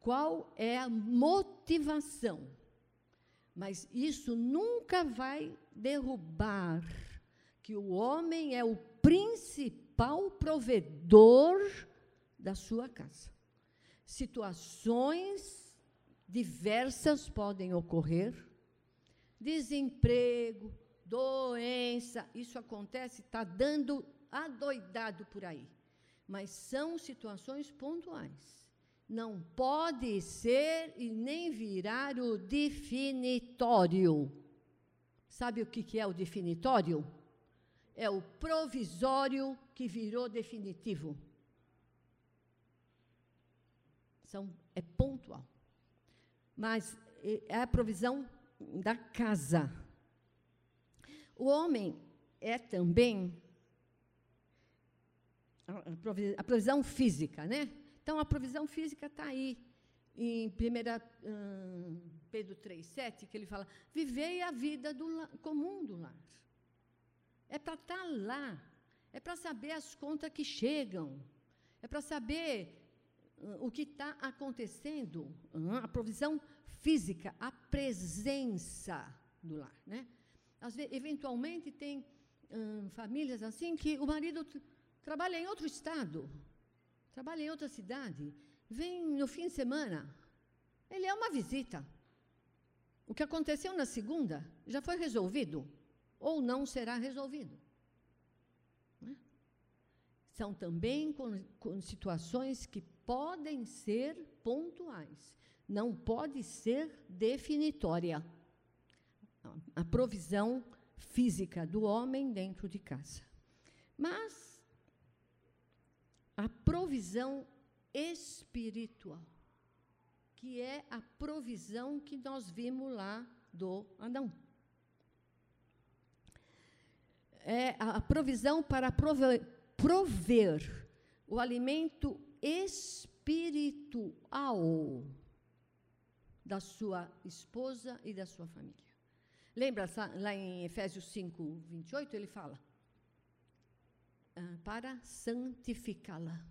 Qual é a motivação? Mas isso nunca vai derrubar que o homem é o principal principal provedor da sua casa. Situações diversas podem ocorrer, desemprego, doença, isso acontece, está dando adoidado por aí. Mas são situações pontuais. Não pode ser e nem virar o definitório. Sabe o que, é o definitório? é o provisório que virou definitivo. São, é pontual. Mas é a provisão da casa. O homem é também a provisão física, né? Então, a provisão física está aí, em 1 hum, Pedro 3,7, que ele fala: vivei a vida do, comum do lar. É para estar tá lá. É para saber as contas que chegam, é para saber o que está acontecendo, a provisão física, a presença do lar. Né? Às vezes, eventualmente, tem uh, famílias assim que o marido trabalha em outro estado, trabalha em outra cidade, vem no fim de semana, ele é uma visita. O que aconteceu na segunda já foi resolvido ou não será resolvido. São também com, com situações que podem ser pontuais, não pode ser definitória. A provisão física do homem dentro de casa. Mas a provisão espiritual que é a provisão que nós vimos lá do Adão. É a provisão para prover, o alimento espiritual da sua esposa e da sua família. Lembra lá em Efésios 5, 28, ele fala: ah, para santificá-la.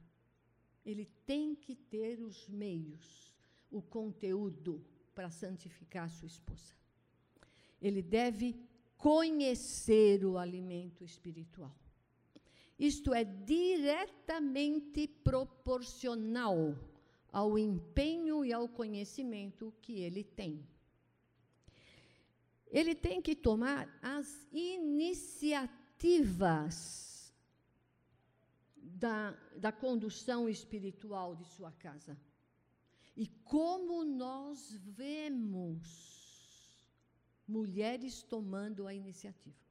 Ele tem que ter os meios o conteúdo para santificar sua esposa. Ele deve conhecer o alimento espiritual. Isto é diretamente proporcional ao empenho e ao conhecimento que ele tem. Ele tem que tomar as iniciativas da, da condução espiritual de sua casa. E como nós vemos mulheres tomando a iniciativa,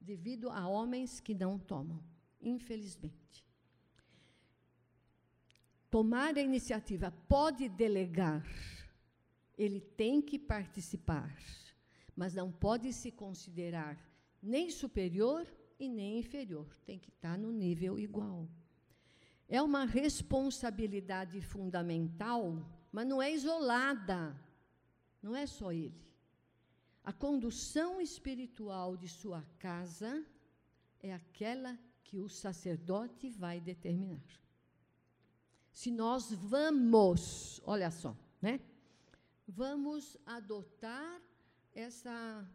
devido a homens que não tomam, infelizmente. Tomar a iniciativa pode delegar, ele tem que participar, mas não pode se considerar nem superior e nem inferior, tem que estar no nível igual. É uma responsabilidade fundamental, mas não é isolada. Não é só ele. A condução espiritual de sua casa é aquela que o sacerdote vai determinar. Se nós vamos, olha só, né? Vamos adotar essa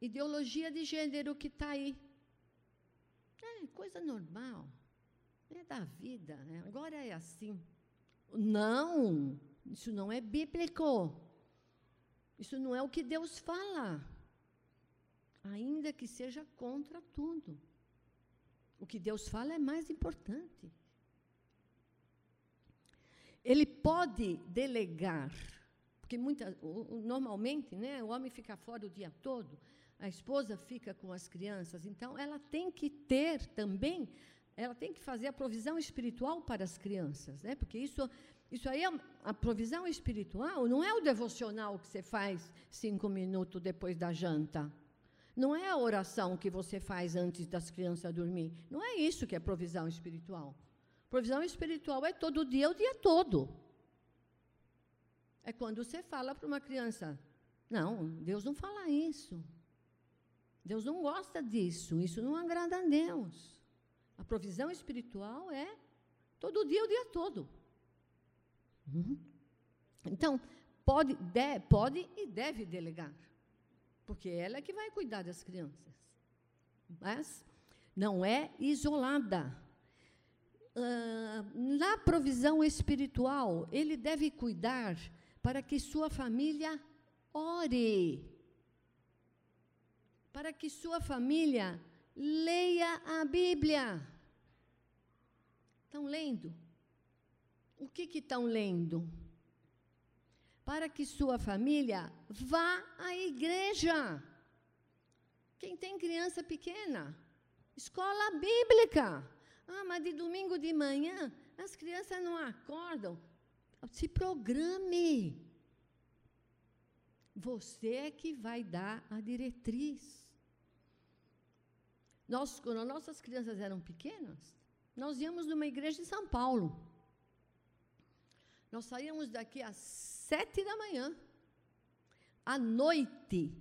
ideologia de gênero que está aí. É coisa normal é da vida, né? agora é assim. Não, isso não é bíblico. Isso não é o que Deus fala. Ainda que seja contra tudo. O que Deus fala é mais importante. Ele pode delegar, porque muita, normalmente né, o homem fica fora o dia todo, a esposa fica com as crianças, então ela tem que ter também ela tem que fazer a provisão espiritual para as crianças, né? Porque isso, isso aí, é a provisão espiritual não é o devocional que você faz cinco minutos depois da janta. Não é a oração que você faz antes das crianças dormir. Não é isso que é provisão espiritual. Provisão espiritual é todo dia, o dia todo. É quando você fala para uma criança: Não, Deus não fala isso. Deus não gosta disso. Isso não agrada a Deus. A provisão espiritual é todo dia, o dia todo. Uhum. Então, pode, de, pode e deve delegar, porque ela é que vai cuidar das crianças. Mas não é isolada. Uh, na provisão espiritual, ele deve cuidar para que sua família ore, para que sua família leia a Bíblia. Estão lendo? O que estão lendo? Para que sua família vá à igreja. Quem tem criança pequena, escola bíblica. Ah, mas de domingo de manhã as crianças não acordam. Se programe. Você é que vai dar a diretriz. Nós, quando nossas crianças eram pequenas, nós íamos numa igreja em São Paulo. Nós saíamos daqui às sete da manhã. À noite,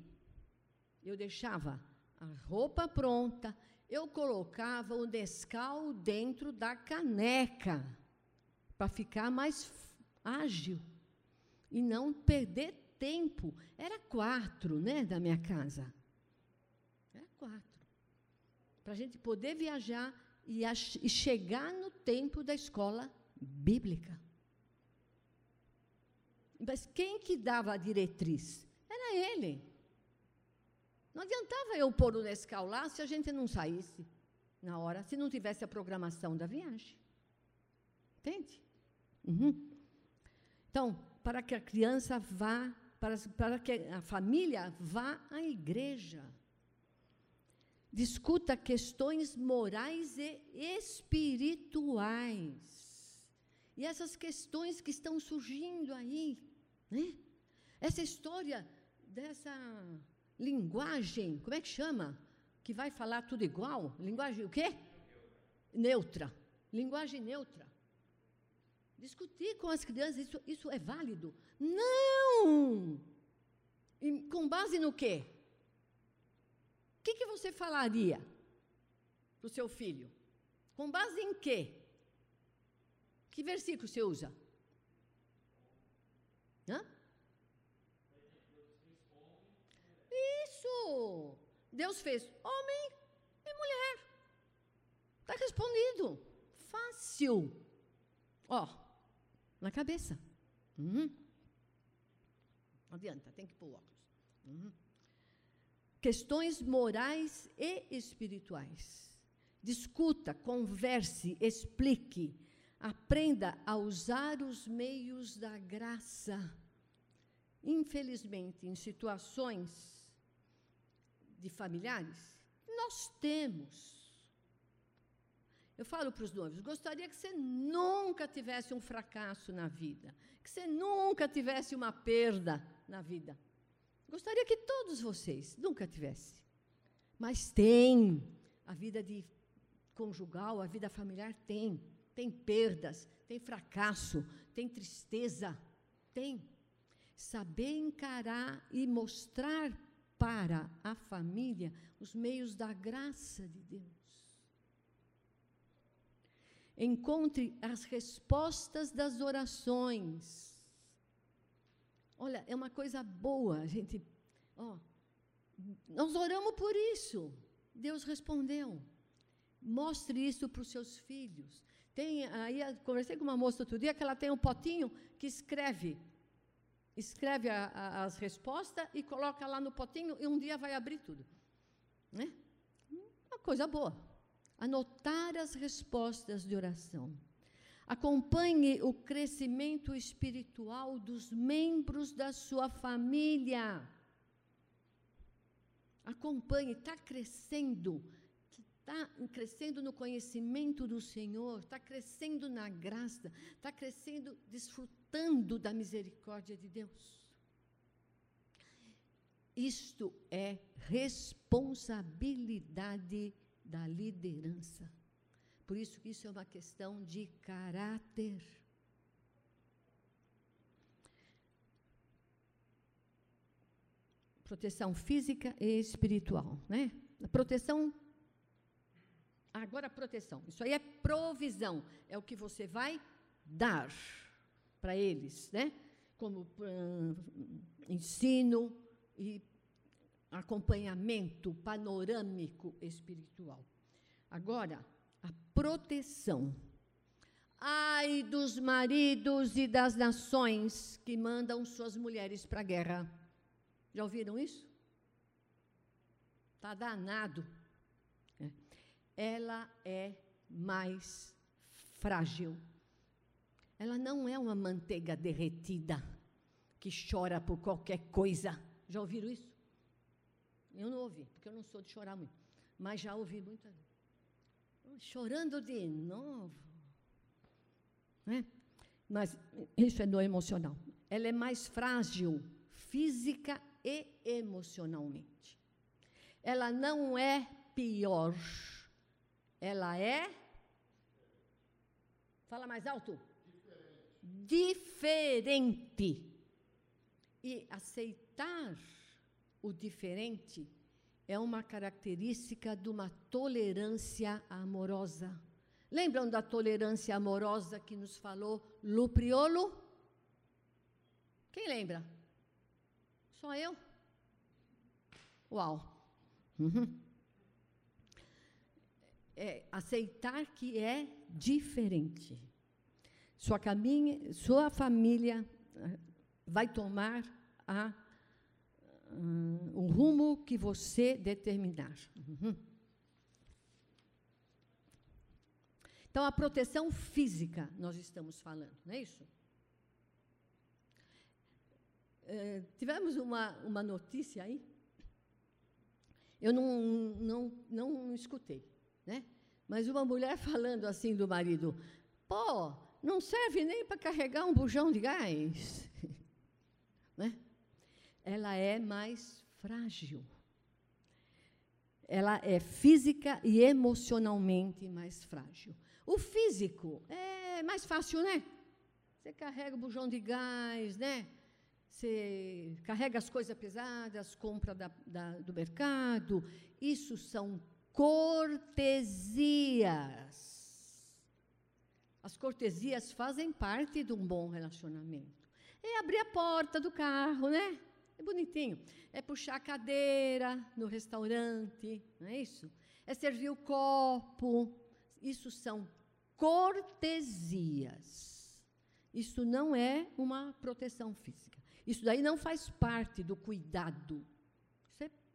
eu deixava a roupa pronta, eu colocava o Nescau dentro da caneca para ficar mais ágil e não perder tempo. Era quatro, né, da minha casa. Era quatro. Para a gente poder viajar e, e chegar no tempo da escola bíblica. Mas quem que dava a diretriz? Era ele. Não adiantava eu pôr o Nescau lá se a gente não saísse na hora, se não tivesse a programação da viagem. Entende? Uhum. Então, para que a criança vá, para, para que a família vá à igreja. Discuta questões morais e espirituais. E essas questões que estão surgindo aí, né? Essa história dessa linguagem, como é que chama? Que vai falar tudo igual? Linguagem o quê? Neutra. Linguagem neutra. Discutir com as crianças, isso, isso é válido? Não! E com base no quê? O que, que você falaria para o seu filho? Com base em quê? Que versículo você usa? Hã? Isso! Deus fez homem e mulher. Está respondido. Fácil. Ó, na cabeça. Uhum. Não adianta, tem que pôr óculos. Uhum. Questões morais e espirituais. Discuta, converse, explique. Aprenda a usar os meios da graça. Infelizmente, em situações de familiares? Nós temos. Eu falo para os noivos: gostaria que você nunca tivesse um fracasso na vida, que você nunca tivesse uma perda na vida. Gostaria que todos vocês nunca tivessem. Mas tem. A vida de conjugal, a vida familiar tem. Tem perdas, tem fracasso, tem tristeza. Tem. Saber encarar e mostrar para a família os meios da graça de Deus. Encontre as respostas das orações. Olha, é uma coisa boa, a gente. Ó, nós oramos por isso. Deus respondeu. Mostre isso para os seus filhos. Tem aí, conversei com uma moça outro dia que ela tem um potinho que escreve escreve a, a, as respostas e coloca lá no potinho e um dia vai abrir tudo. Né? Uma coisa boa. Anotar as respostas de oração. Acompanhe o crescimento espiritual dos membros da sua família. Acompanhe, está crescendo está crescendo no conhecimento do Senhor, está crescendo na graça, está crescendo desfrutando da misericórdia de Deus. Isto é responsabilidade da liderança. Por isso que isso é uma questão de caráter. Proteção física e espiritual, né? A proteção Agora, proteção. Isso aí é provisão. É o que você vai dar para eles, né? Como uh, ensino e acompanhamento panorâmico espiritual. Agora, a proteção. Ai dos maridos e das nações que mandam suas mulheres para a guerra. Já ouviram isso? Está danado ela é mais frágil. Ela não é uma manteiga derretida que chora por qualquer coisa. Já ouviram isso? Eu não ouvi, porque eu não sou de chorar muito. Mas já ouvi vezes. Chorando de novo. Né? Mas isso é no emocional. Ela é mais frágil, física e emocionalmente. Ela não é pior ela é. Fala mais alto. Diferente. diferente. E aceitar o diferente é uma característica de uma tolerância amorosa. Lembram da tolerância amorosa que nos falou Lupriolo? Quem lembra? Só eu? Uau! Uhum. É aceitar que é diferente. Sua, caminha, sua família eh, vai tomar a, um, o rumo que você determinar. Uhum. Então, a proteção física, nós estamos falando, não é isso? É, tivemos uma, uma notícia aí, eu não, não, não escutei, né? mas uma mulher falando assim do marido: pô, não serve nem para carregar um bujão de gás. né? Ela é mais frágil. Ela é física e emocionalmente mais frágil. O físico é mais fácil, né? Você carrega o bujão de gás, né? Você carrega as coisas pesadas, compra da, da, do mercado. Isso são cortesias. As cortesias fazem parte de um bom relacionamento. É abrir a porta do carro, né? É bonitinho. É puxar a cadeira no restaurante, não é isso? É servir o copo. Isso são cortesias. Isso não é uma proteção física. Isso daí não faz parte do cuidado.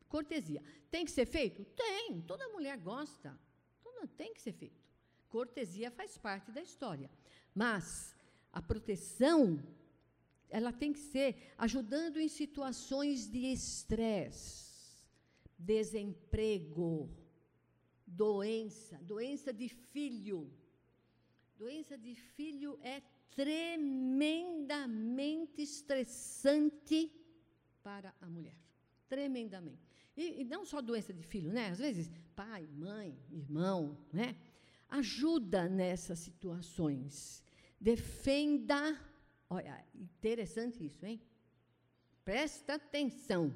Cortesia. Tem que ser feito? Tem. Toda mulher gosta. Tem que ser feito. Cortesia faz parte da história. Mas a proteção, ela tem que ser ajudando em situações de estresse, desemprego, doença, doença de filho. Doença de filho é tremendamente estressante para a mulher. Tremendamente. E, e, não só doença de filho, né? Às vezes, pai, mãe, irmão, né? Ajuda nessas situações. Defenda. Olha, interessante isso, hein? Presta atenção.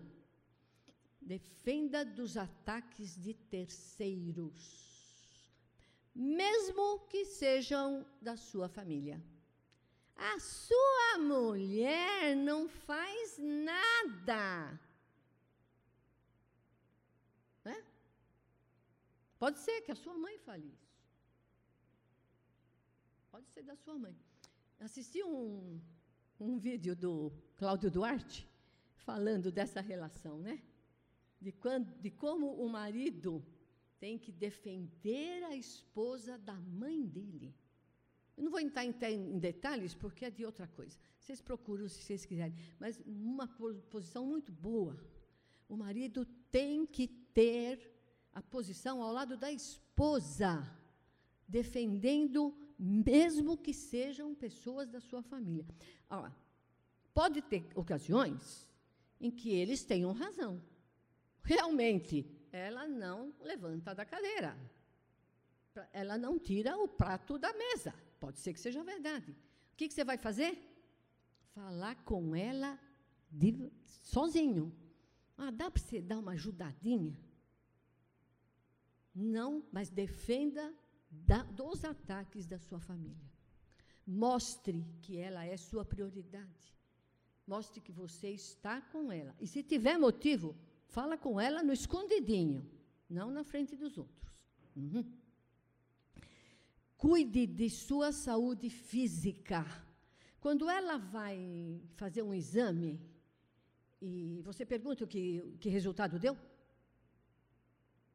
Defenda dos ataques de terceiros mesmo que sejam da sua família. A sua mulher não faz nada. Né? Pode ser que a sua mãe fale isso. Pode ser da sua mãe. Assisti um, um vídeo do Cláudio Duarte falando dessa relação, né? De, quando, de como o marido tem que defender a esposa da mãe dele. Eu não vou entrar em, em, detalhes, porque é de outra coisa. Vocês procuram se vocês quiserem. Mas uma posição muito boa. O marido tem que ter a posição ao lado da esposa, defendendo, mesmo que sejam pessoas da sua família. Pode ter ocasiões em que eles tenham razão. Realmente, ela não levanta da cadeira. Ela não tira o prato da mesa. Pode ser que seja verdade. O que, que você vai fazer? Falar com ela de, sozinho. Ah, dá para você dar uma ajudadinha? Não, mas defenda da, dos ataques da sua família. Mostre que ela é sua prioridade. Mostre que você está com ela. E se tiver motivo, Fala com ela no escondidinho, não na frente dos outros. Uhum. Cuide de sua saúde física. Quando ela vai fazer um exame e você pergunta o que, que resultado deu?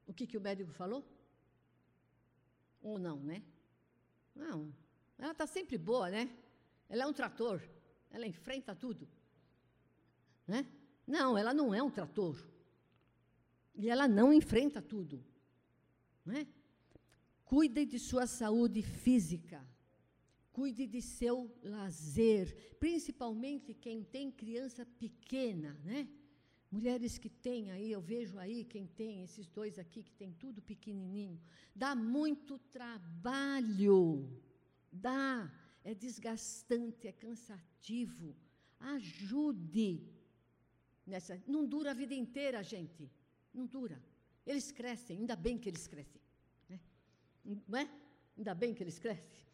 O que, que o médico falou? Ou não, né? Não. Ela está sempre boa, né? Ela é um trator. Ela enfrenta tudo. Né? Não, ela não é um trator. E ela não enfrenta tudo. Né? Cuide de sua saúde física. Cuide de seu lazer, principalmente quem tem criança pequena, né? Mulheres que têm aí, eu vejo aí quem tem esses dois aqui que tem tudo pequenininho, dá muito trabalho. Dá, é desgastante, é cansativo. Ajude nessa, não dura a vida inteira, gente. não dura. Eles crescem, ainda bem que eles crescem. Né? Não é? Ainda bem que eles crescem.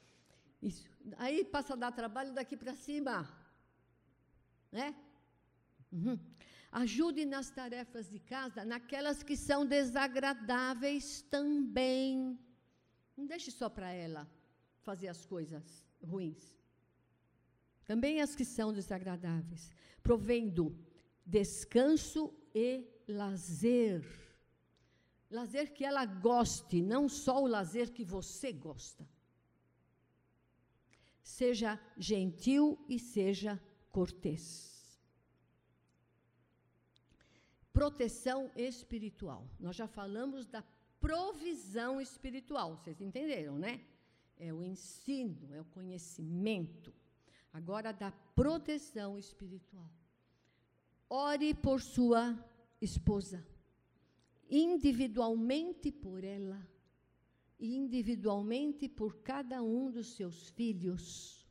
Isso. Aí passa a dar trabalho daqui para cima. Né? Uhum. Ajude nas tarefas de casa, naquelas que são desagradáveis também. Não deixe só para ela fazer as coisas ruins. Também as que são desagradáveis, provendo descanso e lazer. Lazer que ela goste, não só o lazer que você gosta. Seja gentil e seja cortês. Proteção espiritual. Nós já falamos da provisão espiritual, vocês entenderam, né? É o ensino, é o conhecimento. Agora, da proteção espiritual. Ore por sua esposa, individualmente por ela, individualmente por cada um dos seus filhos.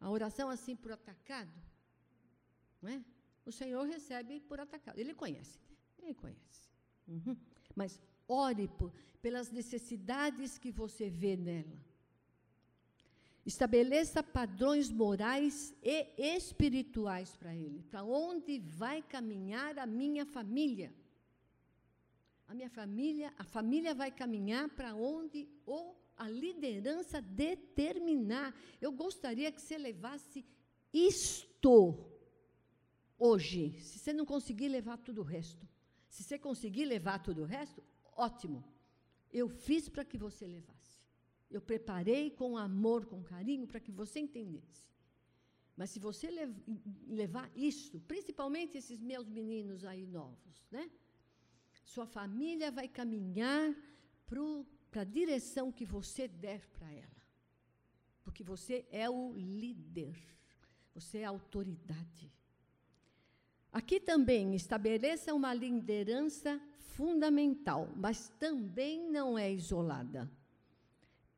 A oração assim por atacado, não é? O Senhor recebe por atacado. Ele conhece, ele conhece. Uhum. Mas ore por, pelas necessidades que você vê nela. Estabeleça padrões morais e espirituais para ele. Para onde vai caminhar a minha família? A minha família, a família vai caminhar para onde ou a liderança determinar. Eu gostaria que você levasse isto hoje. Se você não conseguir levar tudo o resto, se você conseguir levar tudo o resto, ótimo. Eu fiz para que você levasse. Eu preparei com amor, com carinho, para que você entendesse. Mas se você levar isso, principalmente esses meus meninos aí novos, né? Sua família vai caminhar para a direção que você der para ela. Porque você é o líder, você é a autoridade. Aqui também estabeleça uma liderança fundamental, mas também não é isolada.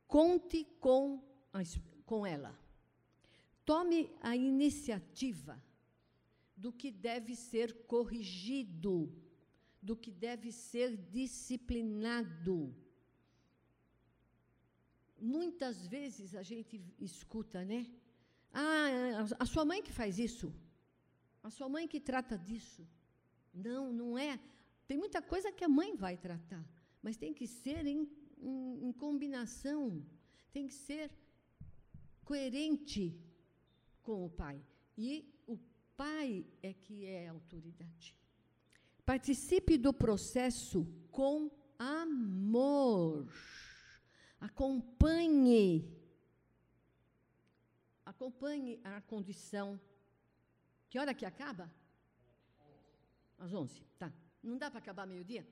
Conte com, com ela. Tome a iniciativa do que deve ser corrigido, do que deve ser disciplinado. Muitas vezes a gente escuta, né? Ah, a sua mãe que faz isso. A sua mãe que trata disso. Não, não é. Tem muita coisa que a mãe vai tratar, mas tem que ser em em, em combinação, tem que ser coerente com o pai. E o pai é que é a autoridade. Participe do processo com amor. Acompanhe. Acompanhe a condição. Que hora que acaba? Às 11. Tá. Não dá para acabar meio-dia?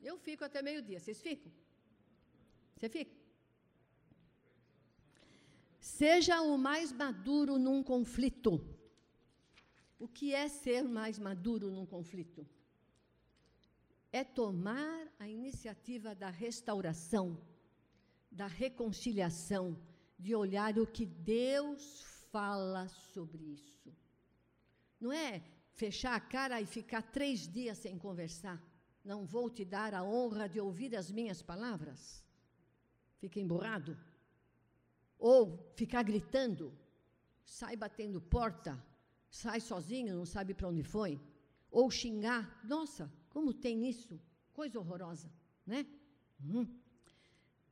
Eu fico até meio-dia. Vocês ficam? Você fica? Seja o mais maduro num conflito. O que é ser mais maduro num conflito? É tomar a iniciativa da restauração, da reconciliação, de olhar o que Deus fala sobre isso. Não é fechar a cara e ficar três dias sem conversar não vou te dar a honra de ouvir as minhas palavras? Fica emburrado? Ou ficar gritando? Sai batendo porta? Sai sozinho, não sabe para onde foi? Ou xingar? Nossa, como tem isso? Coisa horrorosa, né? Uhum.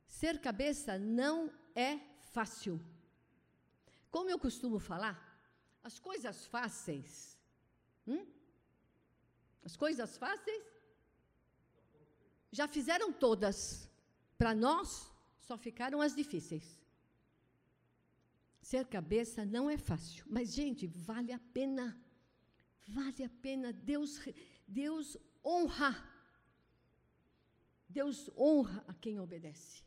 Ser cabeça não é fácil. Como eu costumo falar, as coisas fáceis, hum? as coisas fáceis já fizeram todas. Para nós, só ficaram as difíceis. Ser cabeça não é fácil, mas, gente, vale a pena. Vale a pena. Deus, Deus honra. Deus honra a quem obedece.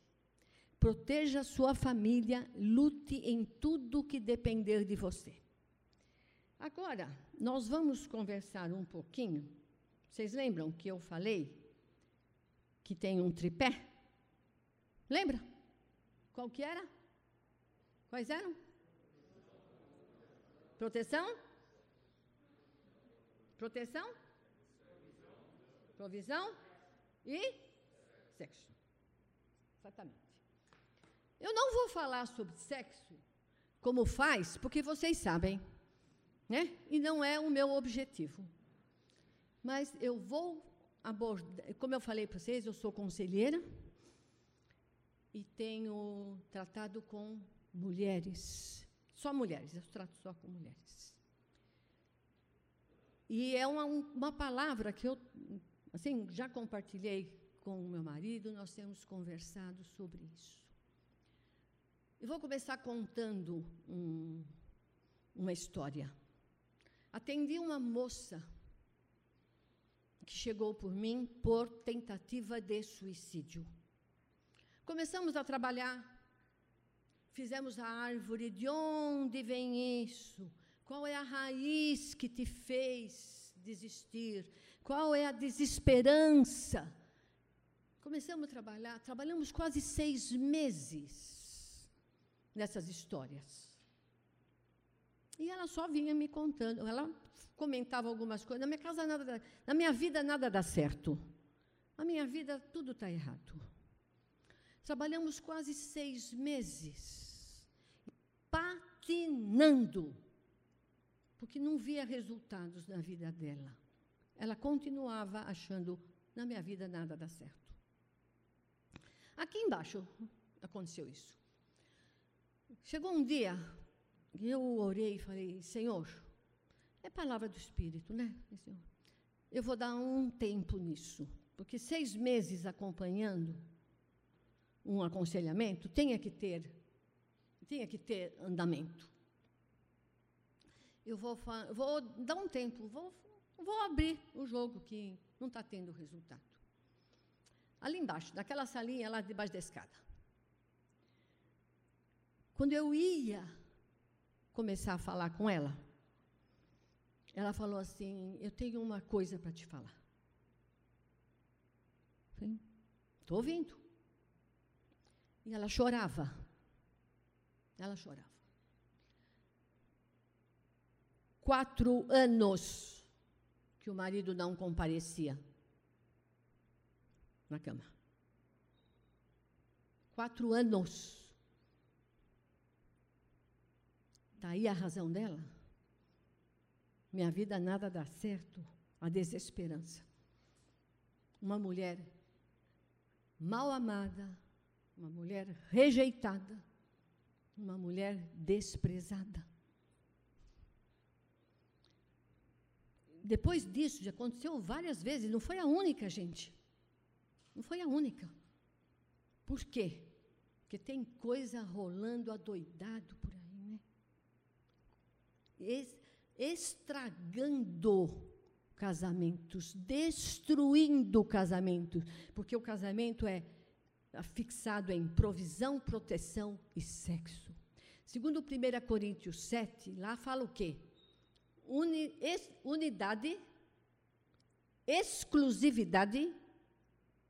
Proteja sua família, lute em tudo que depender de você. Agora, nós vamos conversar um pouquinho. Vocês lembram que eu falei que tem um tripé. Lembra? Qual que era? Quais eram? Proteção? Proteção? provisão e sexo. Exatamente. Eu não vou falar sobre sexo como faz, porque vocês sabem, né? E não é o meu objetivo. Mas eu vou abordar, como eu falei para vocês, eu sou conselheira e tenho tratado com mulheres, só mulheres, eu trato só com mulheres. E é uma, uma palavra que eu, assim, já compartilhei com o meu marido, nós temos conversado sobre isso. Eu vou começar contando um, uma história. Atendi uma moça que chegou por mim por tentativa de suicídio. Começamos a trabalhar, fizemos a árvore, de onde vem isso? Qual é a raiz que te fez desistir? Qual é a desesperança? Começamos a trabalhar, trabalhamos quase seis meses nessas histórias. E ela só vinha me contando, ela comentava algumas coisas. Na minha casa nada, na minha vida nada dá certo. Na minha vida tudo está errado. Trabalhamos quase seis meses, patinando, porque não via resultados na vida dela. Ela continuava achando, na minha vida nada dá certo. Aqui embaixo aconteceu isso. Chegou um dia, eu orei e falei, Senhor, é palavra do Espírito, né? Senhor, eu vou dar um tempo nisso, porque seis meses acompanhando, um aconselhamento tenha que ter tenha que ter andamento. Eu vou, vou dar um tempo, vou, vou abrir o jogo que não está tendo resultado. Ali embaixo, naquela salinha lá debaixo da escada. Quando eu ia começar a falar com ela, ela falou assim: Eu tenho uma coisa para te falar. Estou ouvindo. E ela chorava. Ela chorava. Quatro anos que o marido não comparecia na cama. Quatro anos. Daí a razão dela. Minha vida nada dá certo, a desesperança. Uma mulher mal amada, uma mulher rejeitada, uma mulher desprezada. Depois disso, já aconteceu várias vezes, não foi a única, gente. Não foi a única. Por quê? Porque tem coisa rolando adoidado por aí, estragando casamentos, destruindo casamentos, porque o casamento é fixado em provisão, proteção e sexo. Segundo 1 Coríntios 7, lá fala o quê? Uni, es, unidade, exclusividade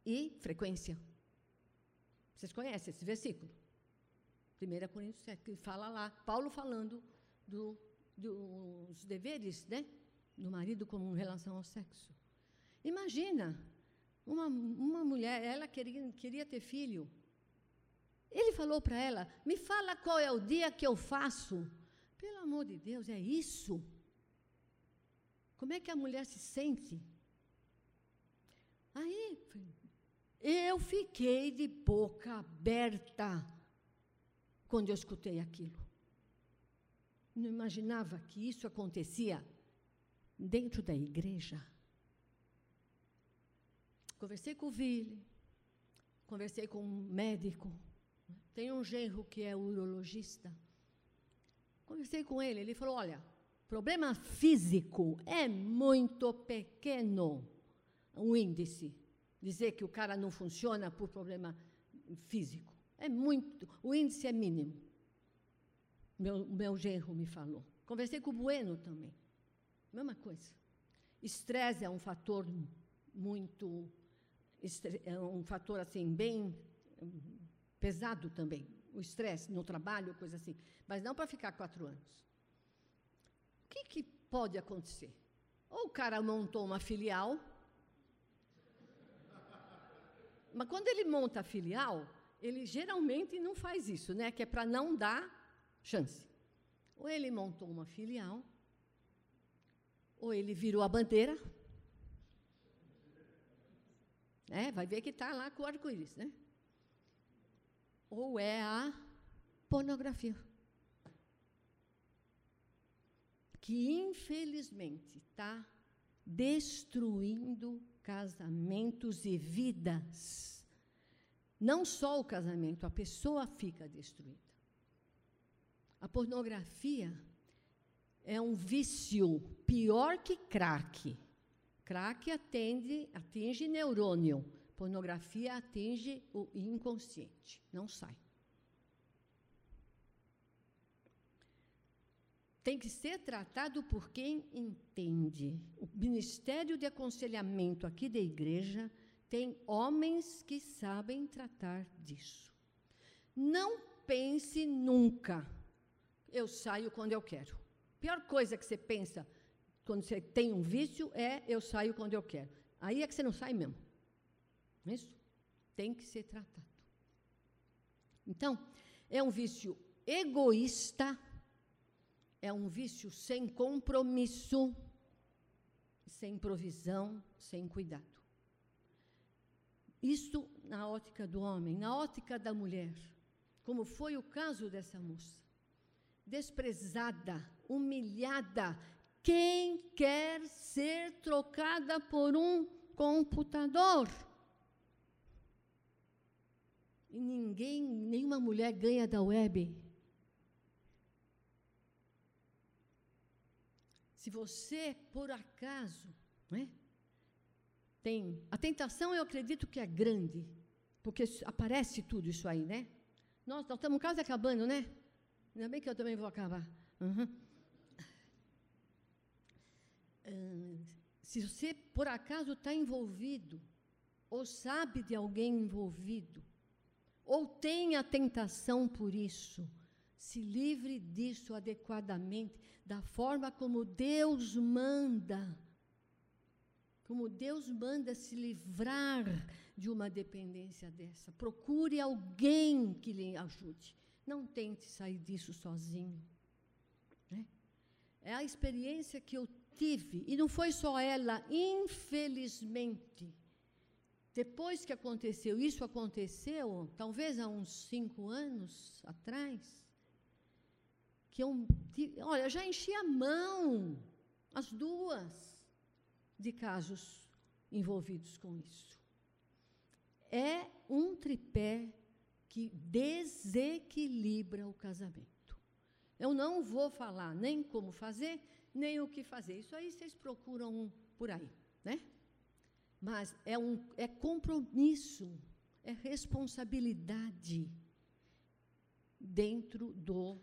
e frequência. Vocês conhecem esse versículo? 1 Coríntios 7, que fala lá, Paulo falando do, dos deveres né, do marido como em relação ao sexo. Imagina, uma, uma mulher, ela queria, queria ter filho. Ele falou para ela: Me fala qual é o dia que eu faço. Pelo amor de Deus, é isso? Como é que a mulher se sente? Aí, eu fiquei de boca aberta quando eu escutei aquilo. Não imaginava que isso acontecia dentro da igreja. Conversei com o Vili, conversei com um médico. Tem um genro que é urologista. Conversei com ele, ele falou: olha, problema físico é muito pequeno o índice. Dizer que o cara não funciona por problema físico. É muito, o índice é mínimo. Meu, meu genro me falou. Conversei com o Bueno também. Mesma coisa. Estresse é um fator muito é um fator assim bem hum, pesado também, o estresse no trabalho, coisa assim, mas não para ficar quatro anos. O que, que pode acontecer? Ou o cara montou uma filial, mas quando ele monta a filial, ele geralmente não faz isso, né? Que é para não dar chance. Ou ele montou uma filial, ou ele virou a bandeira. É, vai ver que está lá com o arco-íris, né? Ou é a pornografia. Que, infelizmente, está destruindo casamentos e vidas. Não só o casamento, a pessoa fica destruída. A pornografia é um vício pior que crack. Crack atende, atinge neurônio. Pornografia atinge o inconsciente. Não sai. Tem que ser tratado por quem entende. O Ministério de Aconselhamento aqui da igreja tem homens que sabem tratar disso. Não pense nunca, eu saio quando eu quero. Pior coisa que você pensa quando você tem um vício é eu saio quando eu quero. Aí é que você não sai mesmo. Não é isso? Tem que ser tratado. Então, é um vício egoísta, é um vício sem compromisso, sem provisão, sem cuidado. Isso na ótica do homem, na ótica da mulher, como foi o caso dessa moça. Desprezada, humilhada, quem quer ser trocada por um computador? E ninguém, nenhuma mulher ganha da web. Se você, por acaso, né, tem. A tentação, eu acredito que é grande, porque aparece tudo isso aí, né? Nós, nós estamos quase acabando, né? Ainda bem que eu também vou acabar. Uhum. se você, por acaso, está envolvido, ou sabe de alguém envolvido, ou tem a tentação por isso, se livre disso adequadamente, da forma como Deus manda. Como Deus manda se livrar de uma dependência dessa. Procure alguém que lhe ajude. Não tente sair disso sozinho. Né? É a experiência que eu tive, e não foi só ela, infelizmente. Depois que aconteceu, isso aconteceu, talvez há uns cinco anos atrás, que eu, olha, já enchi a mão, as duas, de casos envolvidos com isso. É um tripé que desequilibra o casamento. Eu não vou falar nem como fazer, nem o que fazer. Isso aí vocês procuram por aí, né? Mas é um é compromisso, é responsabilidade dentro do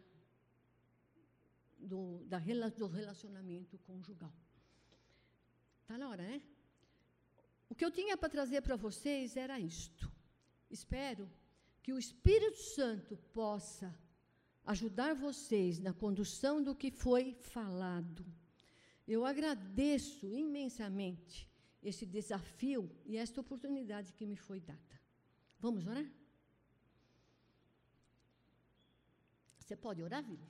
do, da, do relacionamento conjugal. Está na hora, né? O que eu tinha para trazer para vocês era isto. Espero que o Espírito Santo possa ajudar vocês na condução do que foi falado. Eu agradeço imensamente esse desafio e esta oportunidade que me foi dada. Vamos orar? Você pode orar, Vili?